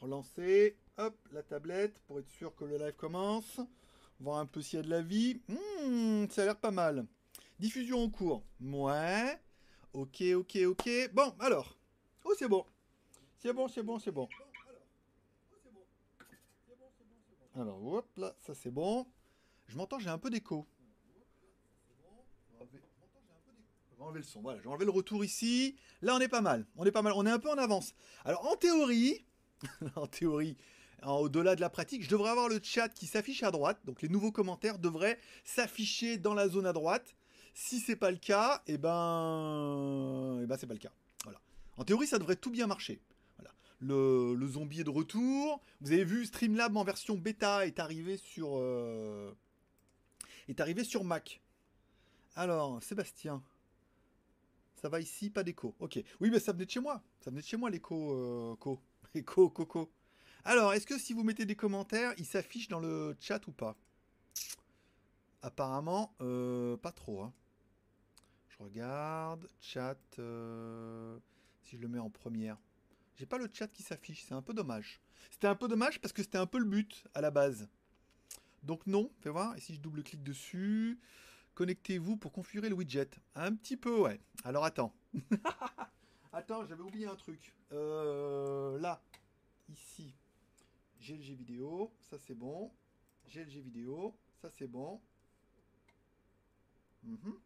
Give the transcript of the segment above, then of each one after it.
Relancer. Hop, la tablette pour être sûr que le live commence. Voir un peu s'il y a de la vie. Hmm, ça a l'air pas mal. Diffusion en cours. Ouais. Ok, ok, ok. Bon, alors. Oh, c'est bon. C'est bon, c'est bon, c'est bon. Alors, hop, là, ça c'est bon. Je m'entends, j'ai un peu d'écho. On va enlever le son. Voilà, le retour ici. Là, on est pas mal. On est pas mal. On est un peu en avance. Alors, en théorie, en théorie, au-delà de la pratique, je devrais avoir le chat qui s'affiche à droite. Donc, les nouveaux commentaires devraient s'afficher dans la zone à droite. Si c'est pas le cas, et eh ben, eh ben, c'est pas le cas. Voilà. En théorie, ça devrait tout bien marcher. Voilà. Le, zombie est de retour. Vous avez vu, Streamlab en version bêta est arrivé sur, euh, est arrivé sur Mac. Alors, Sébastien. Ça va ici, pas d'écho. Ok. Oui, mais ça venait de chez moi. Ça venait de chez moi l'écho. Euh, co. Écho, coco. Alors, est-ce que si vous mettez des commentaires, il s'affiche dans le chat ou pas? Apparemment, euh, pas trop. Hein. Je regarde. Chat. Euh, si je le mets en première. J'ai pas le chat qui s'affiche. C'est un peu dommage. C'était un peu dommage parce que c'était un peu le but à la base. Donc non, fais voir. Et si je double-clique dessus Connectez-vous pour configurer le widget. Un petit peu, ouais. Alors attends. attends, j'avais oublié un truc. Euh, là, ici, GLG vidéo, ça c'est bon. GLG vidéo, ça c'est bon. Mhm.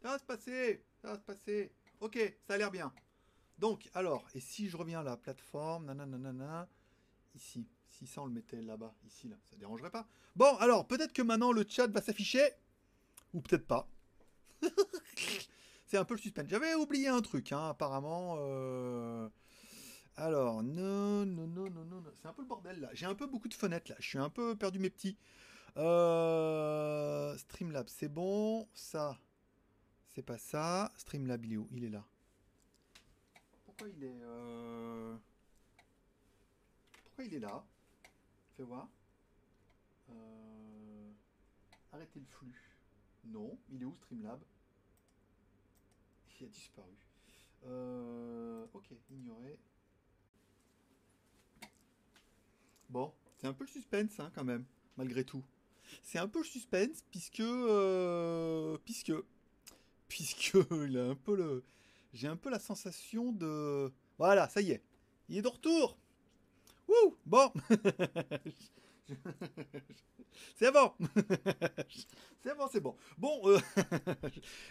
Ça va se passer, ça va se passer. Ok, ça a l'air bien. Donc, alors, et si je reviens là, plateforme, nanana, ici, si ça on le mettait là-bas, ici, là, ça dérangerait pas. Bon, alors, peut-être que maintenant le chat va s'afficher. Ou peut-être pas. c'est un peu le suspense. J'avais oublié un truc, hein, apparemment. Euh. Alors, non, non, non, non, non. C'est un peu le bordel là. J'ai un peu beaucoup de fenêtres là. Je suis un peu perdu mes petits. Euh... Streamlab, c'est bon. Ça, c'est pas ça. Streamlab, il est où? Il est là. Pourquoi il est. Euh... Pourquoi il est là? Fais voir. Arrêtez le flux. Non. Il est où Streamlab A disparu. Euh, ok, ignoré. Bon, c'est un peu le suspense hein, quand même, malgré tout. C'est un peu le suspense puisque euh, puisque puisque il a un peu le j'ai un peu la sensation de voilà, ça y est. Il est de retour. Wouh Bon c'est bon. c'est bon, c'est bon. Bon, euh,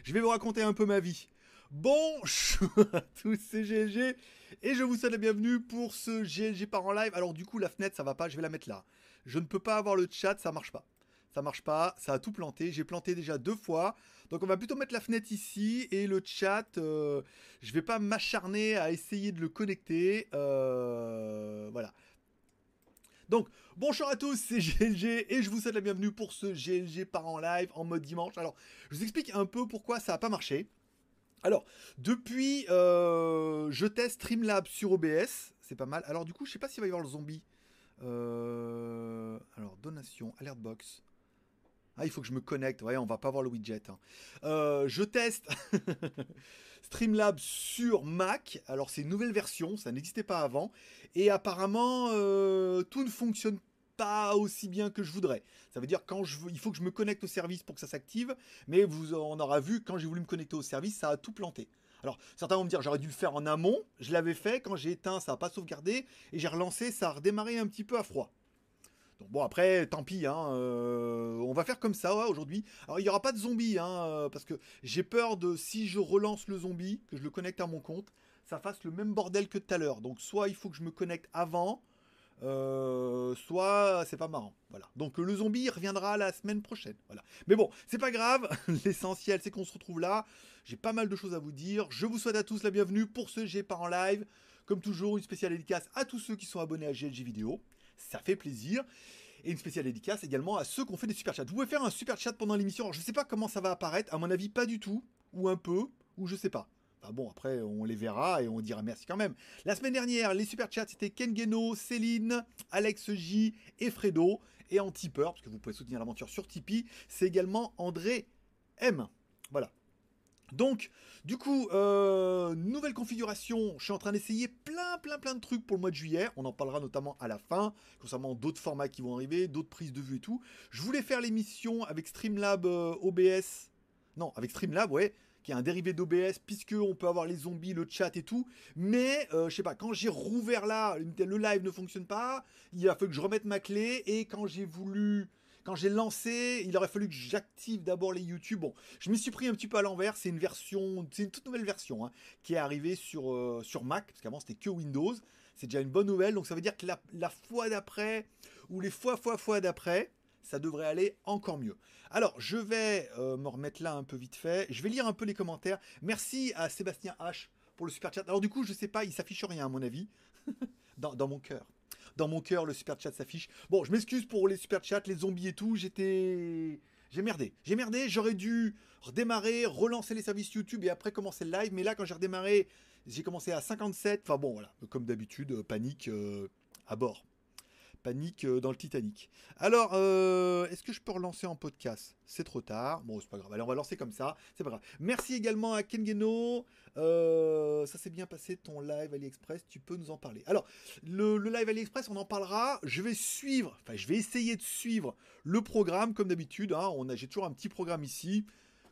je vais vous raconter un peu ma vie. Bonjour à tous, c'est GLG et je vous souhaite la bienvenue pour ce GLG par en live. Alors du coup, la fenêtre, ça va pas, je vais la mettre là. Je ne peux pas avoir le chat, ça marche pas. Ça marche pas, ça a tout planté. J'ai planté déjà deux fois. Donc on va plutôt mettre la fenêtre ici et le chat, euh, je vais pas m'acharner à essayer de le connecter. Euh, voilà. Donc, bonjour à tous, c'est GLG et je vous souhaite la bienvenue pour ce GLG par en live en mode dimanche. Alors, je vous explique un peu pourquoi ça n'a pas marché. Alors, depuis, euh, je teste Streamlab sur OBS, c'est pas mal. Alors, du coup, je sais pas s'il va y avoir le zombie. Euh, alors, donation, alert box. Ah, il faut que je me connecte. On va pas voir le widget. Hein. Euh, je teste Streamlabs sur Mac. Alors, c'est une nouvelle version, ça n'existait pas avant. Et apparemment, tout ne fonctionne pas aussi bien que je voudrais. Ça veut dire quand je veux, il faut que je me connecte au service pour que ça s'active. Mais vous, on aura vu, quand j'ai voulu me connecter au service, ça a tout planté. Alors, certains vont me dire, j'aurais dû le faire en amont. Je l'avais fait. Quand j'ai éteint, ça n'a pas sauvegardé. Et j'ai relancé, ça a redémarré un petit peu à froid. Donc bon après, tant pis, hein, euh, on va faire comme ça aujourd'hui. Alors il n'y aura pas de zombie, hein, euh, parce que j'ai peur de si je relance le zombie, que je le connecte à mon compte, ça fasse le même bordel que tout à l'heure. Donc soit il faut que je me connecte avant, euh, soit c'est pas marrant. Voilà. Donc le zombie reviendra la semaine prochaine. Voilà. Mais bon, c'est pas grave. L'essentiel c'est qu'on se retrouve là. J'ai pas mal de choses à vous dire. Je vous souhaite à tous la bienvenue pour ce G par en live. Comme toujours, une spéciale dédicace à tous ceux qui sont abonnés à GLG Vidéo ça fait plaisir. Et une spéciale dédicace également à ceux qui ont fait des super chats. Vous pouvez faire un super chat pendant l'émission. je sais pas comment ça va apparaître. À mon avis, pas du tout. Ou un peu. Ou je sais pas. Enfin bon, après, on les verra et on dira merci quand même. La semaine dernière, les super chats, c'était Ken Geno, Céline, Alex J et Fredo. Et en tipeur, parce que vous pouvez soutenir l'aventure sur Tipeee, c'est également André M. Voilà. Donc, du coup, euh, nouvelle configuration. Je suis en train d'essayer plein, plein, plein de trucs pour le mois de juillet. On en parlera notamment à la fin, concernant d'autres formats qui vont arriver, d'autres prises de vue et tout. Je voulais faire l'émission avec Streamlab euh, OBS. Non, avec Streamlab, ouais, qui est un dérivé d'OBS, puisque on peut avoir les zombies, le chat et tout. Mais, euh, je sais pas, quand j'ai rouvert là, le live ne fonctionne pas. Il a fallu que je remette ma clé. Et quand j'ai voulu quand j'ai lancé, il aurait fallu que j'active d'abord les YouTube. Bon, je m'y suis pris un petit peu à l'envers. C'est une version, c'est une toute nouvelle version hein, qui est arrivée sur, euh, sur Mac, parce qu'avant c'était que Windows. C'est déjà une bonne nouvelle. Donc ça veut dire que la, fois d'après, ou les fois, fois, fois d'après, ça devrait aller encore mieux. Alors, je vais euh, me remettre là un peu vite fait. Je vais lire un peu les commentaires. Merci à Sébastien H pour le super chat. Alors du coup, je sais pas, il s'affiche rien à mon avis dans mon cœur dans mon cœur, le super chat s'affiche. Bon, je m'excuse pour les super chats, les zombies et tout. J'étais. J'ai merdé. J'ai merdé. J'aurais dû redémarrer, relancer les services YouTube et après commencer le live. Mais là, quand j'ai redémarré, j'ai commencé à 57. Enfin bon, voilà. Comme d'habitude, euh, panique euh, à bord panique euh, dans le Titanic. Alors, euh, est-ce que je peux relancer en podcast? C'est trop tard. Bon, c'est pas grave. Allez, on va lancer comme ça. C'est pas grave. Merci également à Kengeno. Euh, ça s'est bien passé ton live AliExpress. Tu peux nous en parler. Alors, le, live AliExpress, on en parlera. Je vais suivre, enfin, je vais essayer de suivre le programme comme d'habitude. Hein. On j'ai toujours un petit programme ici.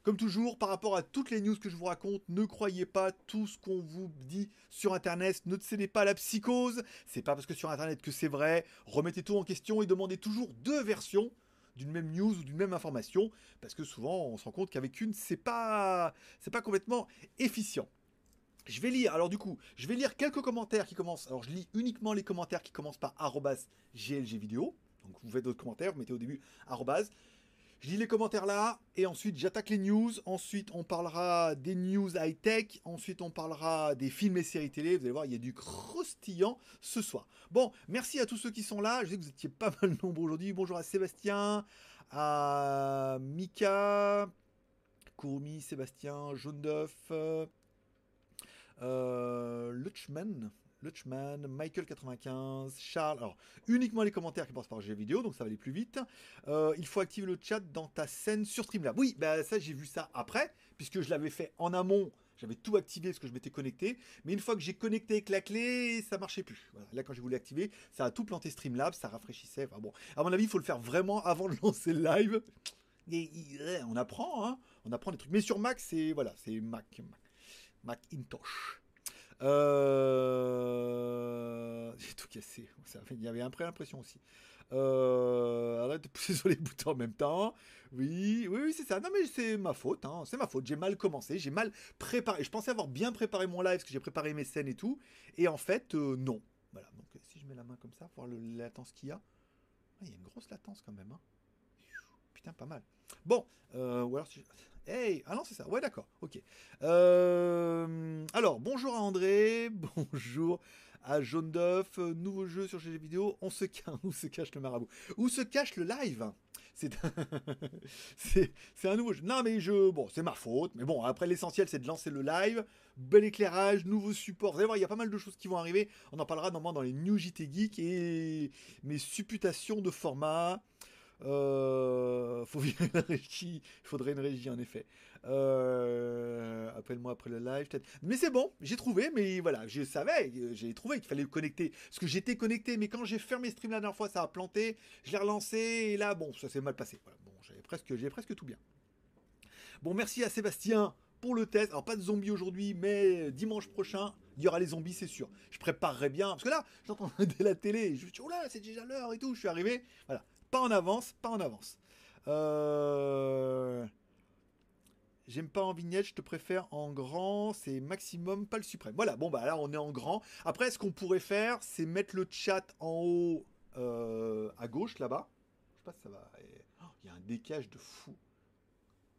Comme toujours, par rapport à toutes les news que je vous raconte, ne croyez pas tout ce qu'on vous dit sur Internet. Ne cédez pas la psychose. C'est pas parce que sur Internet que c'est vrai. Remettez tout en question et demandez toujours deux versions d'une même news ou d'une même information, parce que souvent on se rend compte qu'avec une c'est pas c'est pas complètement efficient. Je vais lire, alors du coup, je vais lire quelques commentaires qui commencent. Alors je lis uniquement les commentaires qui commencent par @glgvideo. Donc vous faites d'autres commentaires, vous mettez au début arrobas. Je lis les commentaires là, et ensuite j'attaque les news. Ensuite, on parlera des news high-tech. Ensuite, on parlera des films et séries télé. Vous allez voir, il y a du croustillant ce soir. Bon, merci à tous ceux qui sont là. Je sais que vous étiez pas mal nombreux aujourd'hui. Bonjour à Sébastien, à Mika, Kurumi, Sébastien, Jaune d'œuf, euh, Lutchman. Lutchman, Michael95, Charles. Alors, uniquement les commentaires qui passent par G vidéo, donc ça va aller plus vite. Euh, il faut activer le chat dans ta scène sur Streamlab. Oui, bah ça j'ai vu ça après, puisque je l'avais fait en amont. J'avais tout activé parce que je m'étais connecté. Mais une fois que j'ai connecté avec la clé, ça marchait plus. Là, quand j'ai voulu activer, ça a tout planté Streamlabs, ça rafraîchissait. Enfin bon, à mon avis, il faut le faire vraiment avant de lancer le live. On apprend, hein. On apprend des trucs. Mais sur Mac, c'est voilà, c'est Mac, Mac, Macintosh. Euh... J'ai tout cassé. il y avait un peu l'impression aussi. Euh... Arrête de pousser sur les boutons en même temps. Oui, oui, oui, c'est ça. Non, mais c'est ma faute. Hein. C'est ma faute. J'ai mal commencé. J'ai mal préparé. Je pensais avoir bien préparé mon live parce que j'ai préparé mes scènes et tout. Et en fait, euh, non. Voilà. Donc, si je mets la main comme ça, voir la latence qu'il y a. Il y a une grosse latence quand même. Hein. Putain, pas mal. Bon, euh, ou alors si je... Hey Ah non, c'est ça. Ouais, d'accord. Ok. Euh, alors, bonjour à André. Bonjour à Jaune d'œuf. Nouveau jeu sur GG Vidéo. On se cache. Où se cache le marabout? Où se cache le live? C'est c'est un nouveau jeu. Non, mais je. Bon, c'est ma faute. Mais bon, après, l'essentiel, c'est de lancer le live. Bel éclairage, nouveau support. Vous allez voir, il y a pas mal de choses qui vont arriver. On en parlera normalement dans les New JT Geek et mes supputations de format. Euh, faut virer la régie. Il faudrait une régie en effet. Euh, appelle-moi après le live peut-être. Mais c'est bon, j'ai trouvé. Mais voilà, je savais, j'ai trouvé qu'il fallait connecter. Parce que j'étais connecté, mais quand j'ai fermé stream la dernière fois, ça a planté. Je l'ai relancé et là, bon, ça s'est mal passé. Bon, j'avais presque, presque tout bien. Bon, merci à Sébastien pour le test. Alors pas de zombies aujourd'hui, mais dimanche prochain, il y aura les zombies, c'est sûr. Je préparerai bien. Parce que là, j'entends la télé. Je me dis, oh là, c'est déjà l'heure et tout. Je suis arrivé. Voilà. Pas en avance, pas en avance. Euh, j'aime pas en vignette, je te préfère en grand, c'est maximum, pas le suprême. Voilà, bon bah là on est en grand. Après, ce qu'on pourrait faire, c'est mettre le chat en haut euh, à gauche là-bas. Je sais ça va. Oh, il y a un décage de fou.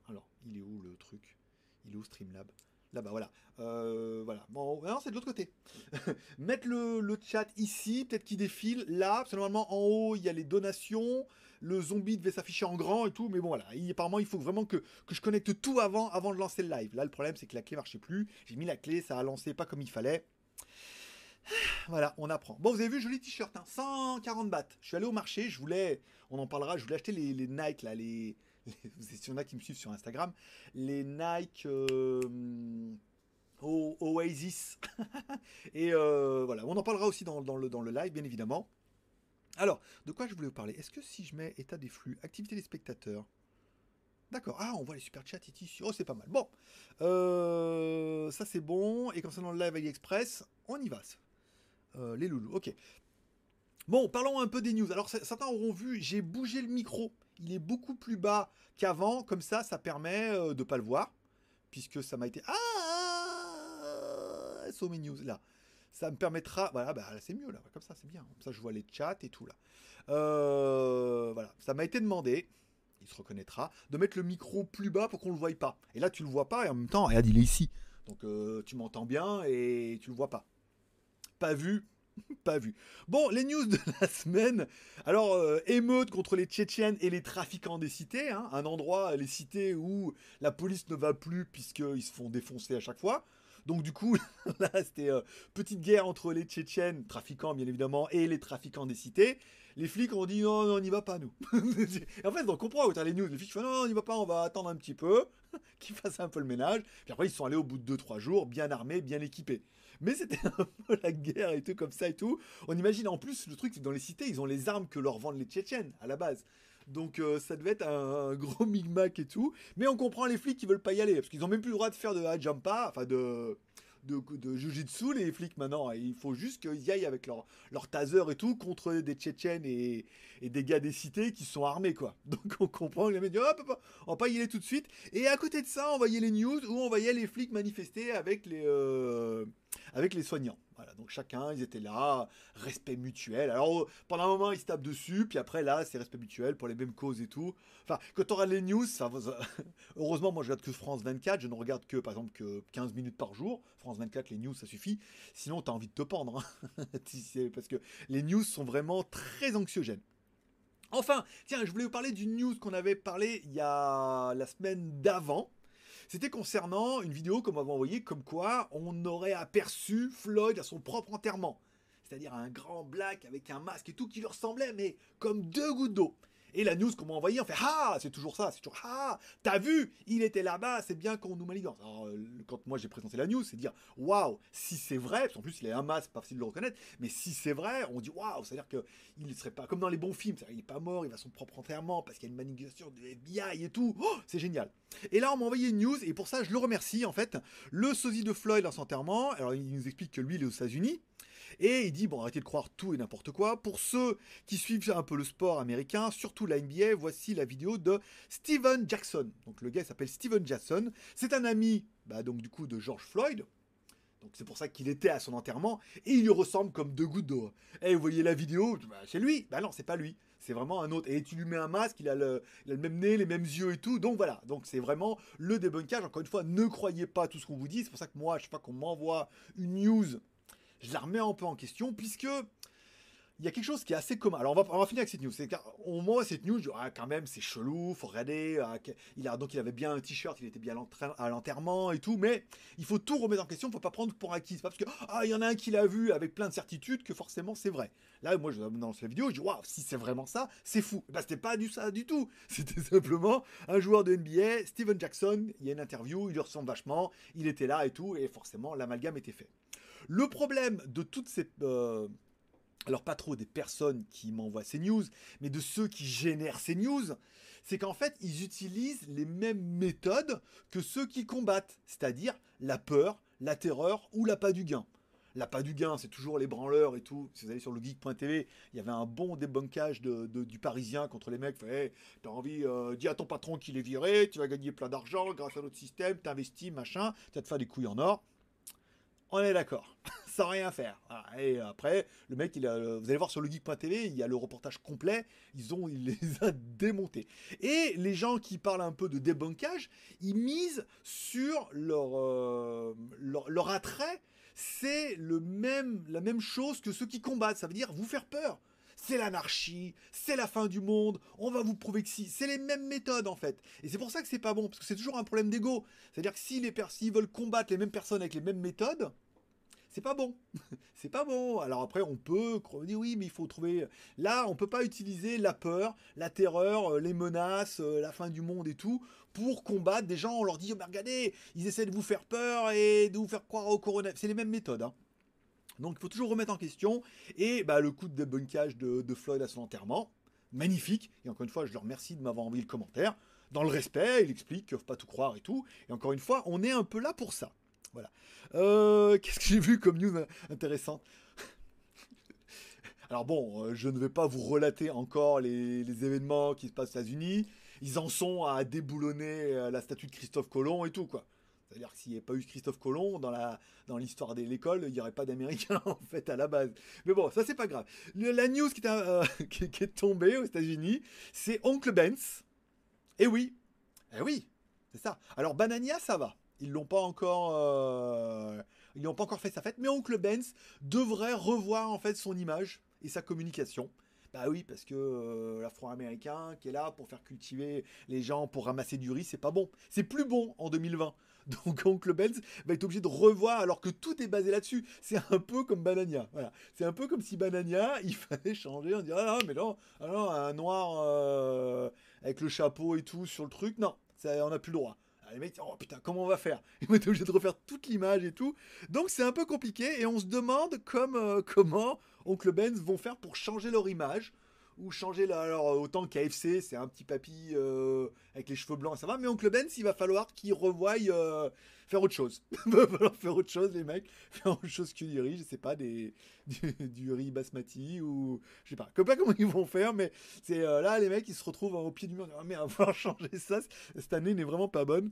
Alors, il est où le truc? Il est où Streamlab? Là-bas, voilà. Euh, voilà. Bon, non, c'est de l'autre côté. Mettre le, chat ici, peut-être qu'il défile là, parce que normalement en haut il y a les donations, le zombie devait s'afficher en grand et tout, mais bon voilà. apparemment il faut vraiment que, je connecte tout avant, avant de lancer le live. Là le problème c'est que la clé marchait plus. J'ai mis la clé, ça a lancé pas comme il fallait. Voilà, on apprend. Bon, vous avez vu, joli t-shirt, hein, 140 bahts. Je suis allé au marché, je voulais, on en parlera, je voulais acheter les, les Nike, là, les, s'il y en a qui me suivent sur Instagram, les Nike Oasis. et voilà, on en parlera aussi dans, le, dans le live, bien évidemment. Alors, de quoi je voulais vous parler? Est-ce que si je mets état des flux, activité des spectateurs, D'accord. Ah, on voit les super chats ici. Oh, c'est pas mal. Bon. Euh, ça, c'est bon. Et concernant le live AliExpress, on y va. Euh, les loulous. Ok. Bon, parlons un peu des news. Alors, certains auront vu, j'ai bougé le micro. Il est beaucoup plus bas qu'avant. Comme ça, ça permet euh, de pas le voir. Puisque ça m'a été... Ah So many news, là. Ça me permettra... Voilà, bah, c'est mieux, là. Comme ça, c'est bien. Comme ça, je vois les chats et tout, là. voilà. Ça m'a été demandé il se reconnaîtra, de mettre le micro plus bas pour qu'on le voie pas. Et là, tu le vois pas, et en même temps, regarde, il est ici. Donc, euh, tu m'entends bien et tu le vois pas. Pas vu, pas vu. Bon, les news de la semaine. Alors, euh, émeute contre les Tchétchènes et les trafiquants des cités. Hein. un endroit, les cités où la police ne va plus puisqu'ils se font défoncer à chaque fois. Donc du coup, là, c'était euh, petite guerre entre les Tchétchènes, trafiquants bien évidemment, et les trafiquants des cités les flics ont dit non, non, on n'y va pas, nous. en fait, on comprend, as les news, les flics font non, on n'y va pas, on va attendre un petit peu, qu'ils fassent un peu le ménage. Puis après, ils sont allés au bout de 2-3 jours, bien armés, bien équipés. Mais c'était un peu la guerre et tout, comme ça et tout. On imagine en plus, le truc, c'est dans les cités, ils ont les armes que leur vendent les Tchétchènes, à la base. Donc euh, ça devait être un, gros micmac et tout. Mais on comprend les flics qui veulent pas y aller. Parce qu'ils ont même plus le droit de faire de hajampa, enfin de de, de jujitsu, les flics maintenant. Il faut juste qu'ils y aillent avec leur, leur taser et tout contre des Tchétchènes et, des gars des cités qui sont armés, quoi. Donc on comprend les mecs disent, hop, on va pas y aller tout de suite. Et à côté de ça, on voyait les news où on voyait les flics manifester avec les, euh, avec les soignants. Voilà, donc chacun, ils étaient là, respect mutuel. Alors pendant un moment, ils se tapent dessus, puis après là, c'est respect mutuel pour les mêmes causes et tout. Enfin, quand on regarde les news, heureusement, moi je regarde que France 24, je ne regarde que par exemple que 15 minutes par jour. France 24, les news, ça suffit. Sinon, tu as envie de te pendre, hein. parce que les news sont vraiment très anxiogènes. Enfin, tiens, je voulais vous parler d'une news qu'on avait parlé il y a la semaine d'avant. C'était concernant une vidéo qu'on m'avait envoyée comme quoi on aurait aperçu Floyd à son propre enterrement. C'est-à-dire un grand black avec un masque et tout qui lui ressemblait, mais comme deux gouttes d'eau. Et la news qu'on m'a envoyée, on fait Ah, c'est toujours ça, c'est toujours Ah, t'as vu, il était là-bas, c'est bien qu'on nous manigance. Alors, euh, quand moi j'ai présenté la news, c'est dire Waouh, si c'est vrai, parce qu'en plus il a un masque, pas facile de le reconnaître, mais si c'est vrai, on dit Waouh, c'est-à-dire qu'il ne serait pas comme dans les bons films, il n'est pas mort, il va son propre enterrement parce qu'il y a une manipulation de FBI et tout. Oh, c'est génial. Et là, on m'a envoyé une news, et pour ça, je le remercie en fait. Le sosie de Floyd dans son enterrement, alors il nous explique que lui, il est aux États-Unis. Et il dit, bon, arrêtez de croire tout et n'importe quoi. Pour ceux qui suivent un peu le sport américain, surtout la NBA, voici la vidéo de Steven Jackson. Donc le gars s'appelle Steven Jackson. C'est un ami, bah, donc du coup, de George Floyd. Donc c'est pour ça qu'il était à son enterrement et il lui ressemble comme deux gouttes d'eau. Et eh, vous voyez la vidéo, bah, c'est lui. Bah non, c'est pas lui. C'est vraiment un autre. Et tu lui mets un masque, il a, le, il a le même nez, les mêmes yeux et tout. Donc voilà. Donc c'est vraiment le débunkage. Encore une fois, ne croyez pas tout ce qu'on vous dit. C'est pour ça que moi, je sais pas qu'on m'envoie une news je la remets un peu en question, puisque il y a quelque chose qui est assez commun. Alors on va, finir avec cette news. C'est moins cette news, ah, quand même c'est chelou, faut regarder. Ah, il a donc il avait bien un t-shirt, il était bien à l'enterrement et tout, mais il faut tout remettre en question. Faut pas prendre pour acquis. Pas parce que ah il y en a un qui l'a vu avec plein de certitudes que forcément c'est vrai. Là moi je dans cette vidéo, je dis waouh si c'est vraiment ça, c'est fou. Bah c'était pas du ça du tout. C'était simplement un joueur de NBA, Steven Jackson. Il y a une interview, il lui ressemble vachement, il était là et tout, et forcément l'amalgame était fait. Le problème de toutes ces... Euh, alors pas trop des personnes qui m'envoient ces news, mais de ceux qui génèrent ces news, c'est qu'en fait, ils utilisent les mêmes méthodes que ceux qui combattent, c'est-à-dire la peur, la terreur ou la pas du gain. La pas du gain, c'est toujours les branleurs et tout. Si vous allez sur le geek.tv, il y avait un bon débunkage du Parisien contre les mecs. Hey, t'as envie, euh, dis à ton patron qu'il est viré, tu vas gagner plein d'argent grâce à notre système, t'investis, machin, tu vas te faire des couilles en or on est d'accord, sans rien faire. Et après, le mec, a, vous allez voir sur le geek.tv, il y a le reportage complet, ils ont, il les a démontés. Et les gens qui parlent un peu de débunkage, ils misent sur leur, euh, leur, attrait. C'est le même, la même chose que ceux qui combattent. Ça veut dire vous faire peur c'est l'anarchie, c'est la fin du monde, on va vous prouver que si. C'est les mêmes méthodes en fait. Et c'est pour ça que c'est pas bon, parce que c'est toujours un problème d'ego. C'est-à-dire que si les personnes veulent combattre les mêmes personnes avec les mêmes méthodes, c'est pas bon. c'est pas bon. Alors après, on peut dire oui, mais il faut trouver. Là, on peut pas utiliser la peur, la terreur, euh, les menaces, euh, la fin du monde et tout pour combattre des gens. On leur dit, regardez, ils essaient de vous faire peur et de vous faire croire au coronavirus. C'est les mêmes méthodes. Hein. Donc il faut toujours remettre en question. Et bah, le coup de débunkage de, de Floyd à son enterrement, magnifique. Et encore une fois, je leur remercie de m'avoir envoyé le commentaire. Dans le respect, il explique qu'il ne faut pas tout croire et tout. Et encore une fois, on est un peu là pour ça. Voilà. Euh, qu'est-ce que j'ai vu comme news intéressante? Alors bon, euh, je ne vais pas vous relater encore les, événements qui se passent aux États-Unis. Ils en sont à déboulonner euh, la statue de Christophe Colomb et tout, quoi. C'est-à-dire que s'il n'y avait pas eu Christophe Colomb dans l'histoire de l'école, il n'y aurait pas d'Américains en fait à la base. Mais bon, ça c'est pas grave. la news qui est, qui est tombée aux États-Unis, c'est Oncle Benz. Eh oui, eh oui, c'est ça. Alors Banania, ça va. Ils l'ont pas encore, euh, ils n'ont pas encore fait sa fête, mais Oncle Benz devrait revoir en fait son image et sa communication. Bah oui, parce que euh, l'Afro-américain qui est là pour faire cultiver les gens, pour ramasser du riz, c'est pas bon. C'est plus bon en 2020. Donc Oncle Benz va être obligé de revoir alors que tout est basé là-dessus. C'est un peu comme Banania. Voilà. C'est un peu comme si Banania, il fallait changer. On dirait, ah non, mais non, ah un noir euh, avec le chapeau et tout sur le truc. Non, ça, on n'a plus le droit. Les mecs, oh putain, comment on va faire? Ils vont être obligés de refaire toute l'image et tout. Donc c'est un peu compliqué et on se demande euh, comment Oncle Benz vont faire pour changer leur image ou changer la, alors autant KFC c'est un petit papy euh, avec les cheveux blancs ça va. Mais Oncle Ben il va falloir qu'il revoie euh, faire autre chose. Il va falloir faire autre chose les mecs. Faire autre chose que riz je sais pas des du, riz basmati ou je sais pas. Pas comment ils vont faire mais c'est là les mecs ils se retrouvent au pied du mur ah, mais à falloir changer ça. Cette année n'est vraiment pas bonne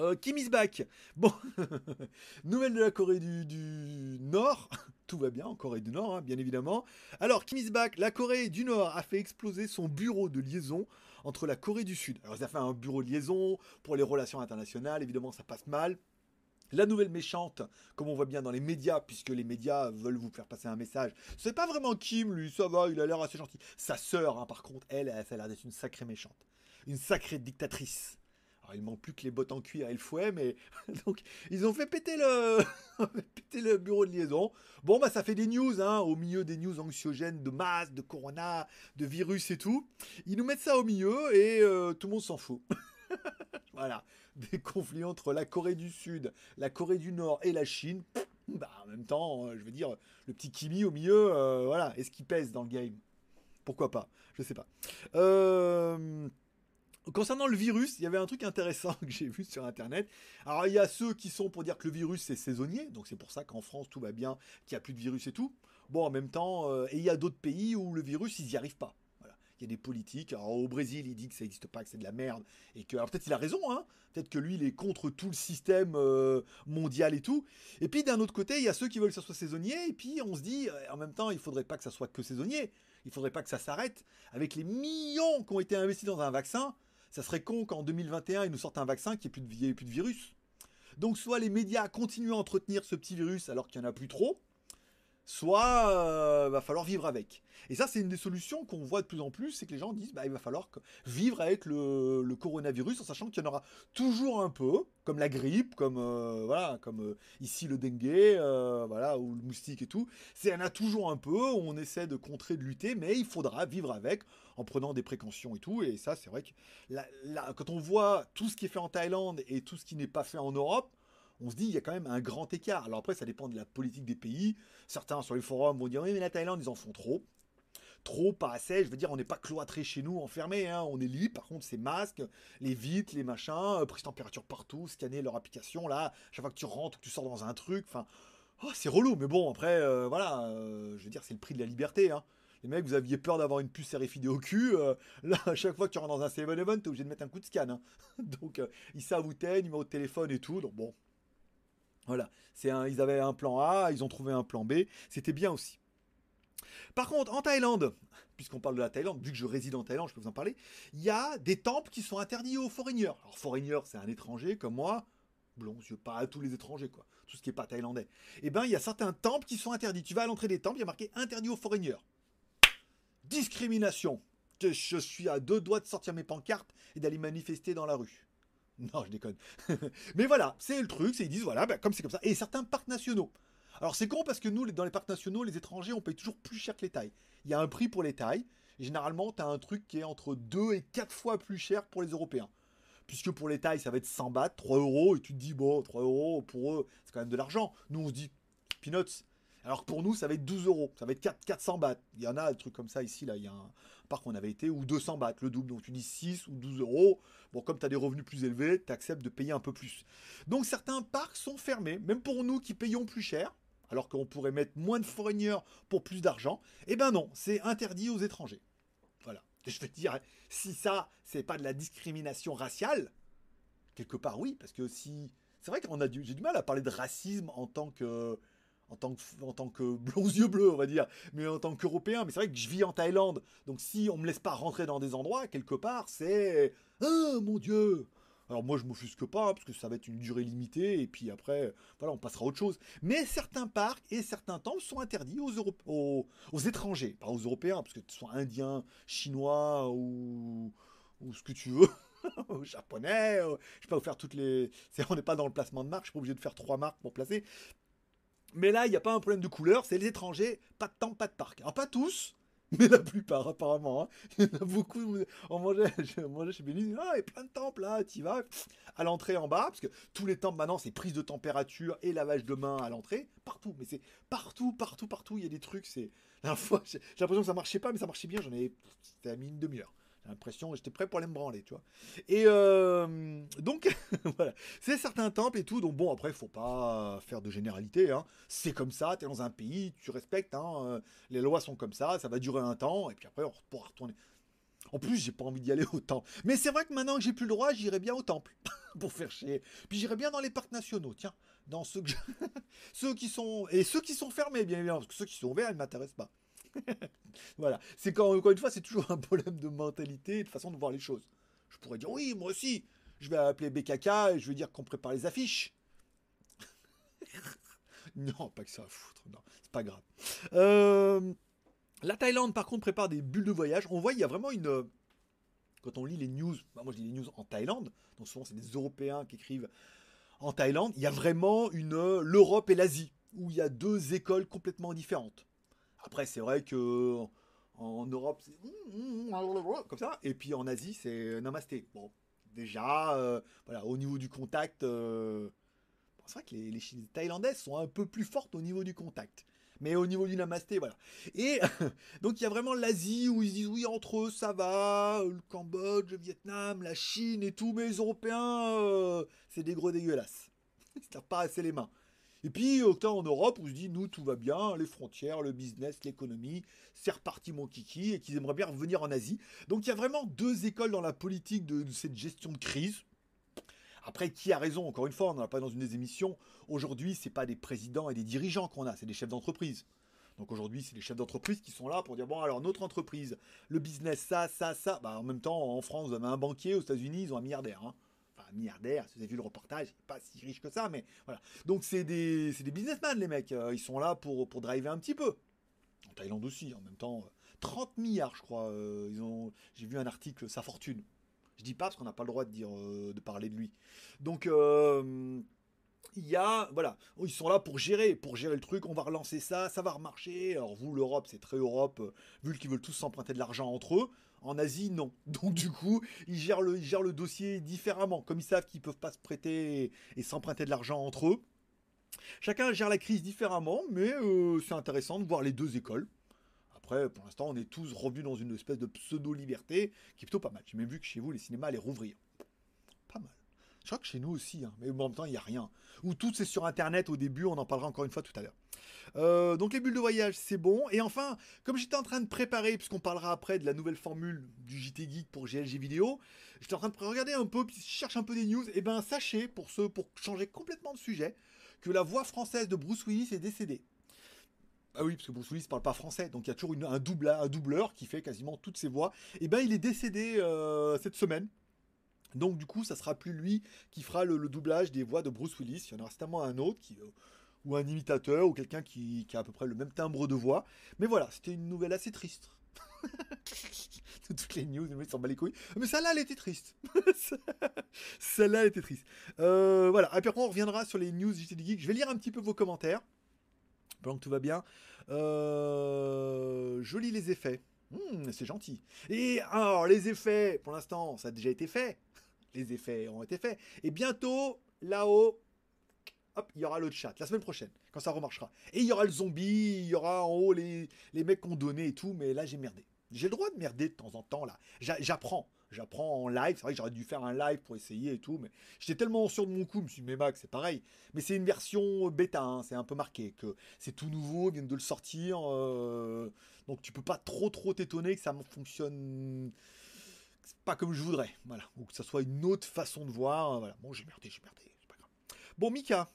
euh, Kim is back. Bon, nouvelle de la Corée du, Nord. Tout va bien en Corée du Nord, hein, bien évidemment. Alors, Kim is back. La Corée du Nord a fait exploser son bureau de liaison entre la Corée du Sud. Alors, ça fait un bureau de liaison pour les relations internationales. Évidemment, ça passe mal. La nouvelle méchante, comme on voit bien dans les médias, puisque les médias veulent vous faire passer un message. C'est pas vraiment Kim, lui, ça va, il a l'air assez gentil. Sa sœur, hein, par contre, elle, elle, a l'air d'être une sacrée méchante. Une sacrée dictatrice il manque plus que les bottes en cuir et le fouet, mais donc ils ont fait péter le, péter le bureau de liaison. Bon bah ça fait des news, hein, au milieu des news anxiogènes de masse, de corona, de virus et tout. Ils nous mettent ça au milieu et euh, tout le monde s'en fout. voilà, des conflits entre la Corée du Sud, la Corée du Nord et la Chine. Bah en même temps, euh, je veux dire, le petit Kimi au milieu, euh, voilà, est-ce qu'il pèse dans le game? Pourquoi pas? Je sais pas. Euh Concernant le virus, il y avait un truc intéressant que j'ai vu sur internet. Alors il y a ceux qui sont pour dire que le virus c'est saisonnier, donc c'est pour ça qu'en France tout va bien, qu'il n'y a plus de virus et tout. Bon, en même temps, euh, et il y a d'autres pays où le virus ils n'y arrivent pas. Il y a des politiques. Alors au Brésil, il dit que ça n'existe pas, que c'est de la merde, et que alors peut-être il a raison, hein. Peut-être que lui il est contre tout le système euh, mondial et tout. Et puis d'un autre côté, il y a ceux qui veulent que ça soit saisonnier, et puis on se dit euh, en même temps, il faudrait pas que ça soit que saisonnier. Il faudrait pas que ça s'arrête. Avec les millions qui ont été investis dans un vaccin, ça serait con qu'en 2021, ils nous sortent un vaccin qui ait plus de, plus de virus. Donc soit les médias continuent à entretenir ce petit virus alors qu'il n'y en a plus trop, soit euh, va falloir vivre avec. Et ça, c'est une des solutions qu'on voit de plus en plus, c'est que les gens disent, bah, il va falloir vivre avec le, coronavirus, en sachant qu'il y en aura toujours un peu, comme la grippe, comme euh, voilà, comme euh, ici le dengue, voilà, ou le moustique et tout. C'est, il y en a toujours un peu. On essaie de contrer, de lutter, mais il faudra vivre avec en prenant des précautions et tout. Et ça, c'est vrai que quand on voit tout ce qui est fait en Thaïlande et tout ce qui n'est pas fait en Europe, on se dit il y a quand même un grand écart. Alors après, ça dépend de la politique des pays. Certains sur les forums vont dire oui, mais la Thaïlande, ils en font trop. Trop, pas assez. Je veux dire, on n'est pas cloîtré chez nous, enfermé. Hein. On est libre. Par contre, c'est masques, les vitres, les machins, euh, prise température partout, scanner leur application. Là, chaque fois que tu rentres, que tu sors dans un truc. Enfin, oh, c'est relou. Mais bon, après, euh, voilà. Euh, je veux dire, c'est le prix de la liberté. Hein. Les mecs, vous aviez peur d'avoir une puce RFID au cul. là, à chaque fois que tu rentres dans un 7-Eleven, t'es obligé de mettre un coup de scan. Hein. Donc, ils savent où t'es, numéro de téléphone et tout. Donc, bon, voilà, c'est un, ils avaient un plan A, ils ont trouvé un plan B, c'était bien aussi. Par contre, en Thaïlande, puisqu'on parle de la Thaïlande, vu que je réside en Thaïlande, je peux vous en parler, il y a des temples qui sont interdits aux foreigners. Alors, foreigner, c'est un étranger comme moi, blond, je pas à tous les étrangers, quoi, tout ce qui n'est pas thaïlandais. Eh bien, il y a certains temples qui sont interdits. Tu vas à l'entrée des temples, il y a marqué interdit aux foreigners. Discrimination. Je suis à deux doigts de sortir mes pancartes et d'aller manifester dans la rue. Non, je déconne. Mais voilà, c'est le truc, c'est ils disent voilà, ben, comme c'est comme ça. Et certains parcs nationaux. Alors c'est con parce que nous, dans les parcs nationaux, les étrangers, on paye toujours plus cher que les tailles. Il y a un prix pour les tailles. Généralement, tu as un truc qui est entre 2 et 4 fois plus cher pour les Européens. Puisque pour les tailles, ça va être 100 bahts, 3 euros, et tu te dis, bon, 3 euros pour eux, c'est quand même de l'argent. Nous, on se dit, peanuts. Alors que pour nous, ça va être 12 euros, ça va être 4, 400 bahts. Il y en a des trucs comme ça ici, là, il y a un parc où on avait été, ou 200 bahts, le double. Donc tu dis 6 ou 12 euros. Bon, comme tu as des revenus plus élevés, tu acceptes de payer un peu plus. Donc certains parcs sont fermés, même pour nous qui payons plus cher, alors qu'on pourrait mettre moins de foreigners pour plus d'argent. Eh ben non, c'est interdit aux étrangers. Voilà. Je veux dire, si ça, c'est pas de la discrimination raciale, quelque part oui, parce que si. C'est vrai qu'on a du. J'ai du mal à parler de racisme en tant que. En tant, que, en tant que aux yeux bleus, on va dire, mais en tant qu'Européen. Mais c'est vrai que je vis en Thaïlande, donc si on me laisse pas rentrer dans des endroits, quelque part, c'est ah mon Dieu, alors moi je m'offusque pas parce que ça va être une durée limitée et puis après voilà on passera à autre chose. Mais certains parcs et certains temples sont interdits aux, aux, étrangers, pas aux Européens parce que ce soit indiens, chinois ou, ou ce que tu veux. aux japonais, je vais pas vous faire toutes les. on n'est pas dans le placement de marque, je suis pas obligé de faire trois marques pour placer. Mais là, il n'y a pas un problème de couleur, c'est les étrangers, pas de temps, pas de parc. Alors pas tous, mais la plupart apparemment. Hein. Il y en a beaucoup. On mangeait, chez Bénis, ah, il y a plein de temples là, tu vas à l'entrée en bas, parce que tous les temples maintenant c'est prise de température et lavage de main à l'entrée, partout. Mais c'est partout, partout, partout, il y a des trucs. C'est la fois, j'ai l'impression que ça marchait pas, mais ça marchait bien. J'en ai, c'était mis une demi-heure. L'impression, j'étais prêt pour aller me branler, tu vois. Et euh, donc, voilà, c'est certains temples et tout. Donc bon, après, faut pas faire de généralité. Hein. C'est comme ça, tu es dans un pays, tu respectes. Hein, euh, les lois sont comme ça, ça va durer un temps, et puis après, on pourra retourner. En plus, j'ai pas envie d'y aller au temple. Mais c'est vrai que maintenant que j'ai plus le droit, j'irai bien au temple pour faire chier. Puis j'irai bien dans les parcs nationaux, tiens, dans ceux, ceux qui sont et ceux qui sont fermés, bien évidemment, parce que ceux qui sont ouverts, ils m'intéressent pas. voilà. C'est quand, encore une fois, c'est toujours un problème de mentalité et de façon de voir les choses. Je pourrais dire, oui, moi aussi, je vais appeler BKK et je vais dire qu'on prépare les affiches. non, pas que ça à foutre. Non, c'est pas grave. Euh, la Thaïlande, par contre, prépare des bulles de voyage. On voit, il y a vraiment une. Quand on lit les news, bah, moi je lis les news en Thaïlande, donc souvent c'est des Européens qui écrivent en Thaïlande. Il y a vraiment une l'Europe et l'Asie, où il y a deux écoles complètement différentes. Après, c'est vrai que en Europe, c'est comme ça, et puis en Asie, c'est namasté. Bon, déjà, euh, voilà, au niveau du contact, euh, c'est vrai que les, les, Thaïlandaises sont un peu plus fortes au niveau du contact. Mais au niveau du namasté, voilà. Et donc il y a vraiment l'Asie où ils disent oui entre eux ça va, le Cambodge, le Vietnam, la Chine et tout, mais les Européens, euh, c'est des gros dégueulasses. Ils ne pas assez les mains. Et puis, autant en Europe, où se dit, nous, tout va bien, les frontières, le business, l'économie, c'est reparti mon kiki, et qu'ils aimeraient bien revenir en Asie. Donc, il y a vraiment deux écoles dans la politique de, cette gestion de crise. Après, qui a raison? Encore une fois, on n'en a pas dans une des émissions. Aujourd'hui, c'est pas des présidents et des dirigeants qu'on a, c'est des chefs d'entreprise. Donc aujourd'hui, c'est les chefs d'entreprise qui sont là pour dire bon, alors notre entreprise, le business, ça, ça, ça. Bah, en même temps, en France, vous avez un banquier, aux États-Unis, ils ont un milliardaire. Hein milliardaire, si vous avez vu le reportage, pas si riche que ça, mais voilà. Donc c'est des, des businessmen les mecs, euh, ils sont là pour, pour driver un petit peu. En Thaïlande aussi, en même temps, 30 euh, milliards je crois, euh, ils ont, j'ai vu un article, sa fortune. Je dis pas parce qu'on n'a pas le droit de dire, de parler de lui. Donc il y a, voilà, ils sont là pour gérer, pour gérer le truc, on va relancer ça, ça va remarcher. Alors vous, l'Europe, c'est très Europe, vu qu'ils veulent tous s'emprunter de l'argent entre eux. En Asie, non. Donc du coup, ils gèrent le, dossier différemment. Comme ils savent qu'ils peuvent pas se prêter et, s'emprunter de l'argent entre eux. Chacun gère la crise différemment, mais euh, c'est intéressant de voir les deux écoles. Après, pour l'instant, on est tous revenus dans une espèce de pseudo-liberté qui est plutôt pas mal. J'ai même vu que chez vous, les cinémas allaient rouvrir. Pas mal. Je crois que chez nous aussi, hein. mais en même temps, il n'y a rien. Ou tout c'est sur Internet au début, on en parlera encore une fois tout à l'heure. Euh, donc les bulles de voyage, c'est bon. Et enfin, comme j'étais en train de préparer, puisqu'on parlera après de la nouvelle formule du JT Geek pour GLG vidéo, j'étais en train de regarder un peu, puis je cherche un peu des news. Et eh ben sachez, pour pour changer complètement de sujet, que la voix française de Bruce Willis est décédée. Ah oui, parce que Bruce Willis parle pas français, donc il y a toujours un doubleur qui fait quasiment toutes ses voix. Et eh ben il est décédé euh, cette semaine. Donc du coup, ça sera plus lui qui fera le, doublage des voix de Bruce Willis. Il y en aura certainement un autre qui, euh, ou un imitateur ou quelqu'un qui, a à peu près le même timbre de voix. Mais voilà, c'était une nouvelle assez triste. Toutes les news, ils s'en bat les couilles. Mais celle-là, elle était triste. celle-là, elle était triste. Euh, voilà. Après, on reviendra sur les news JT Geek. Je vais lire un petit peu vos commentaires. pendant que tout va bien. Euh, je lis les effets. Hmm, c'est gentil. Et alors, les effets, pour l'instant, ça a déjà été fait. Les effets ont été faits. Et bientôt, là-haut, il y aura le chat, la semaine prochaine, quand ça remarchera. Et il y aura le zombie, il y aura en haut les, les mecs qu'on donnait et tout, mais là, j'ai merdé. J'ai le droit de merder de temps en temps, là. J'apprends. J'apprends en live. C'est vrai que j'aurais dû faire un live pour essayer et tout, mais j'étais tellement sûr de mon coup, je me suis dit, mais Max, c'est pareil. Mais c'est une version bêta, hein, c'est un peu marqué, que c'est tout nouveau, viennent de le sortir. Euh, donc tu peux pas trop trop t'étonner que ça fonctionne pas comme je voudrais. Voilà. Ou que ça soit une autre façon de voir. Voilà. Bon, j'ai merdé, j'ai merdé. Bon, Mika,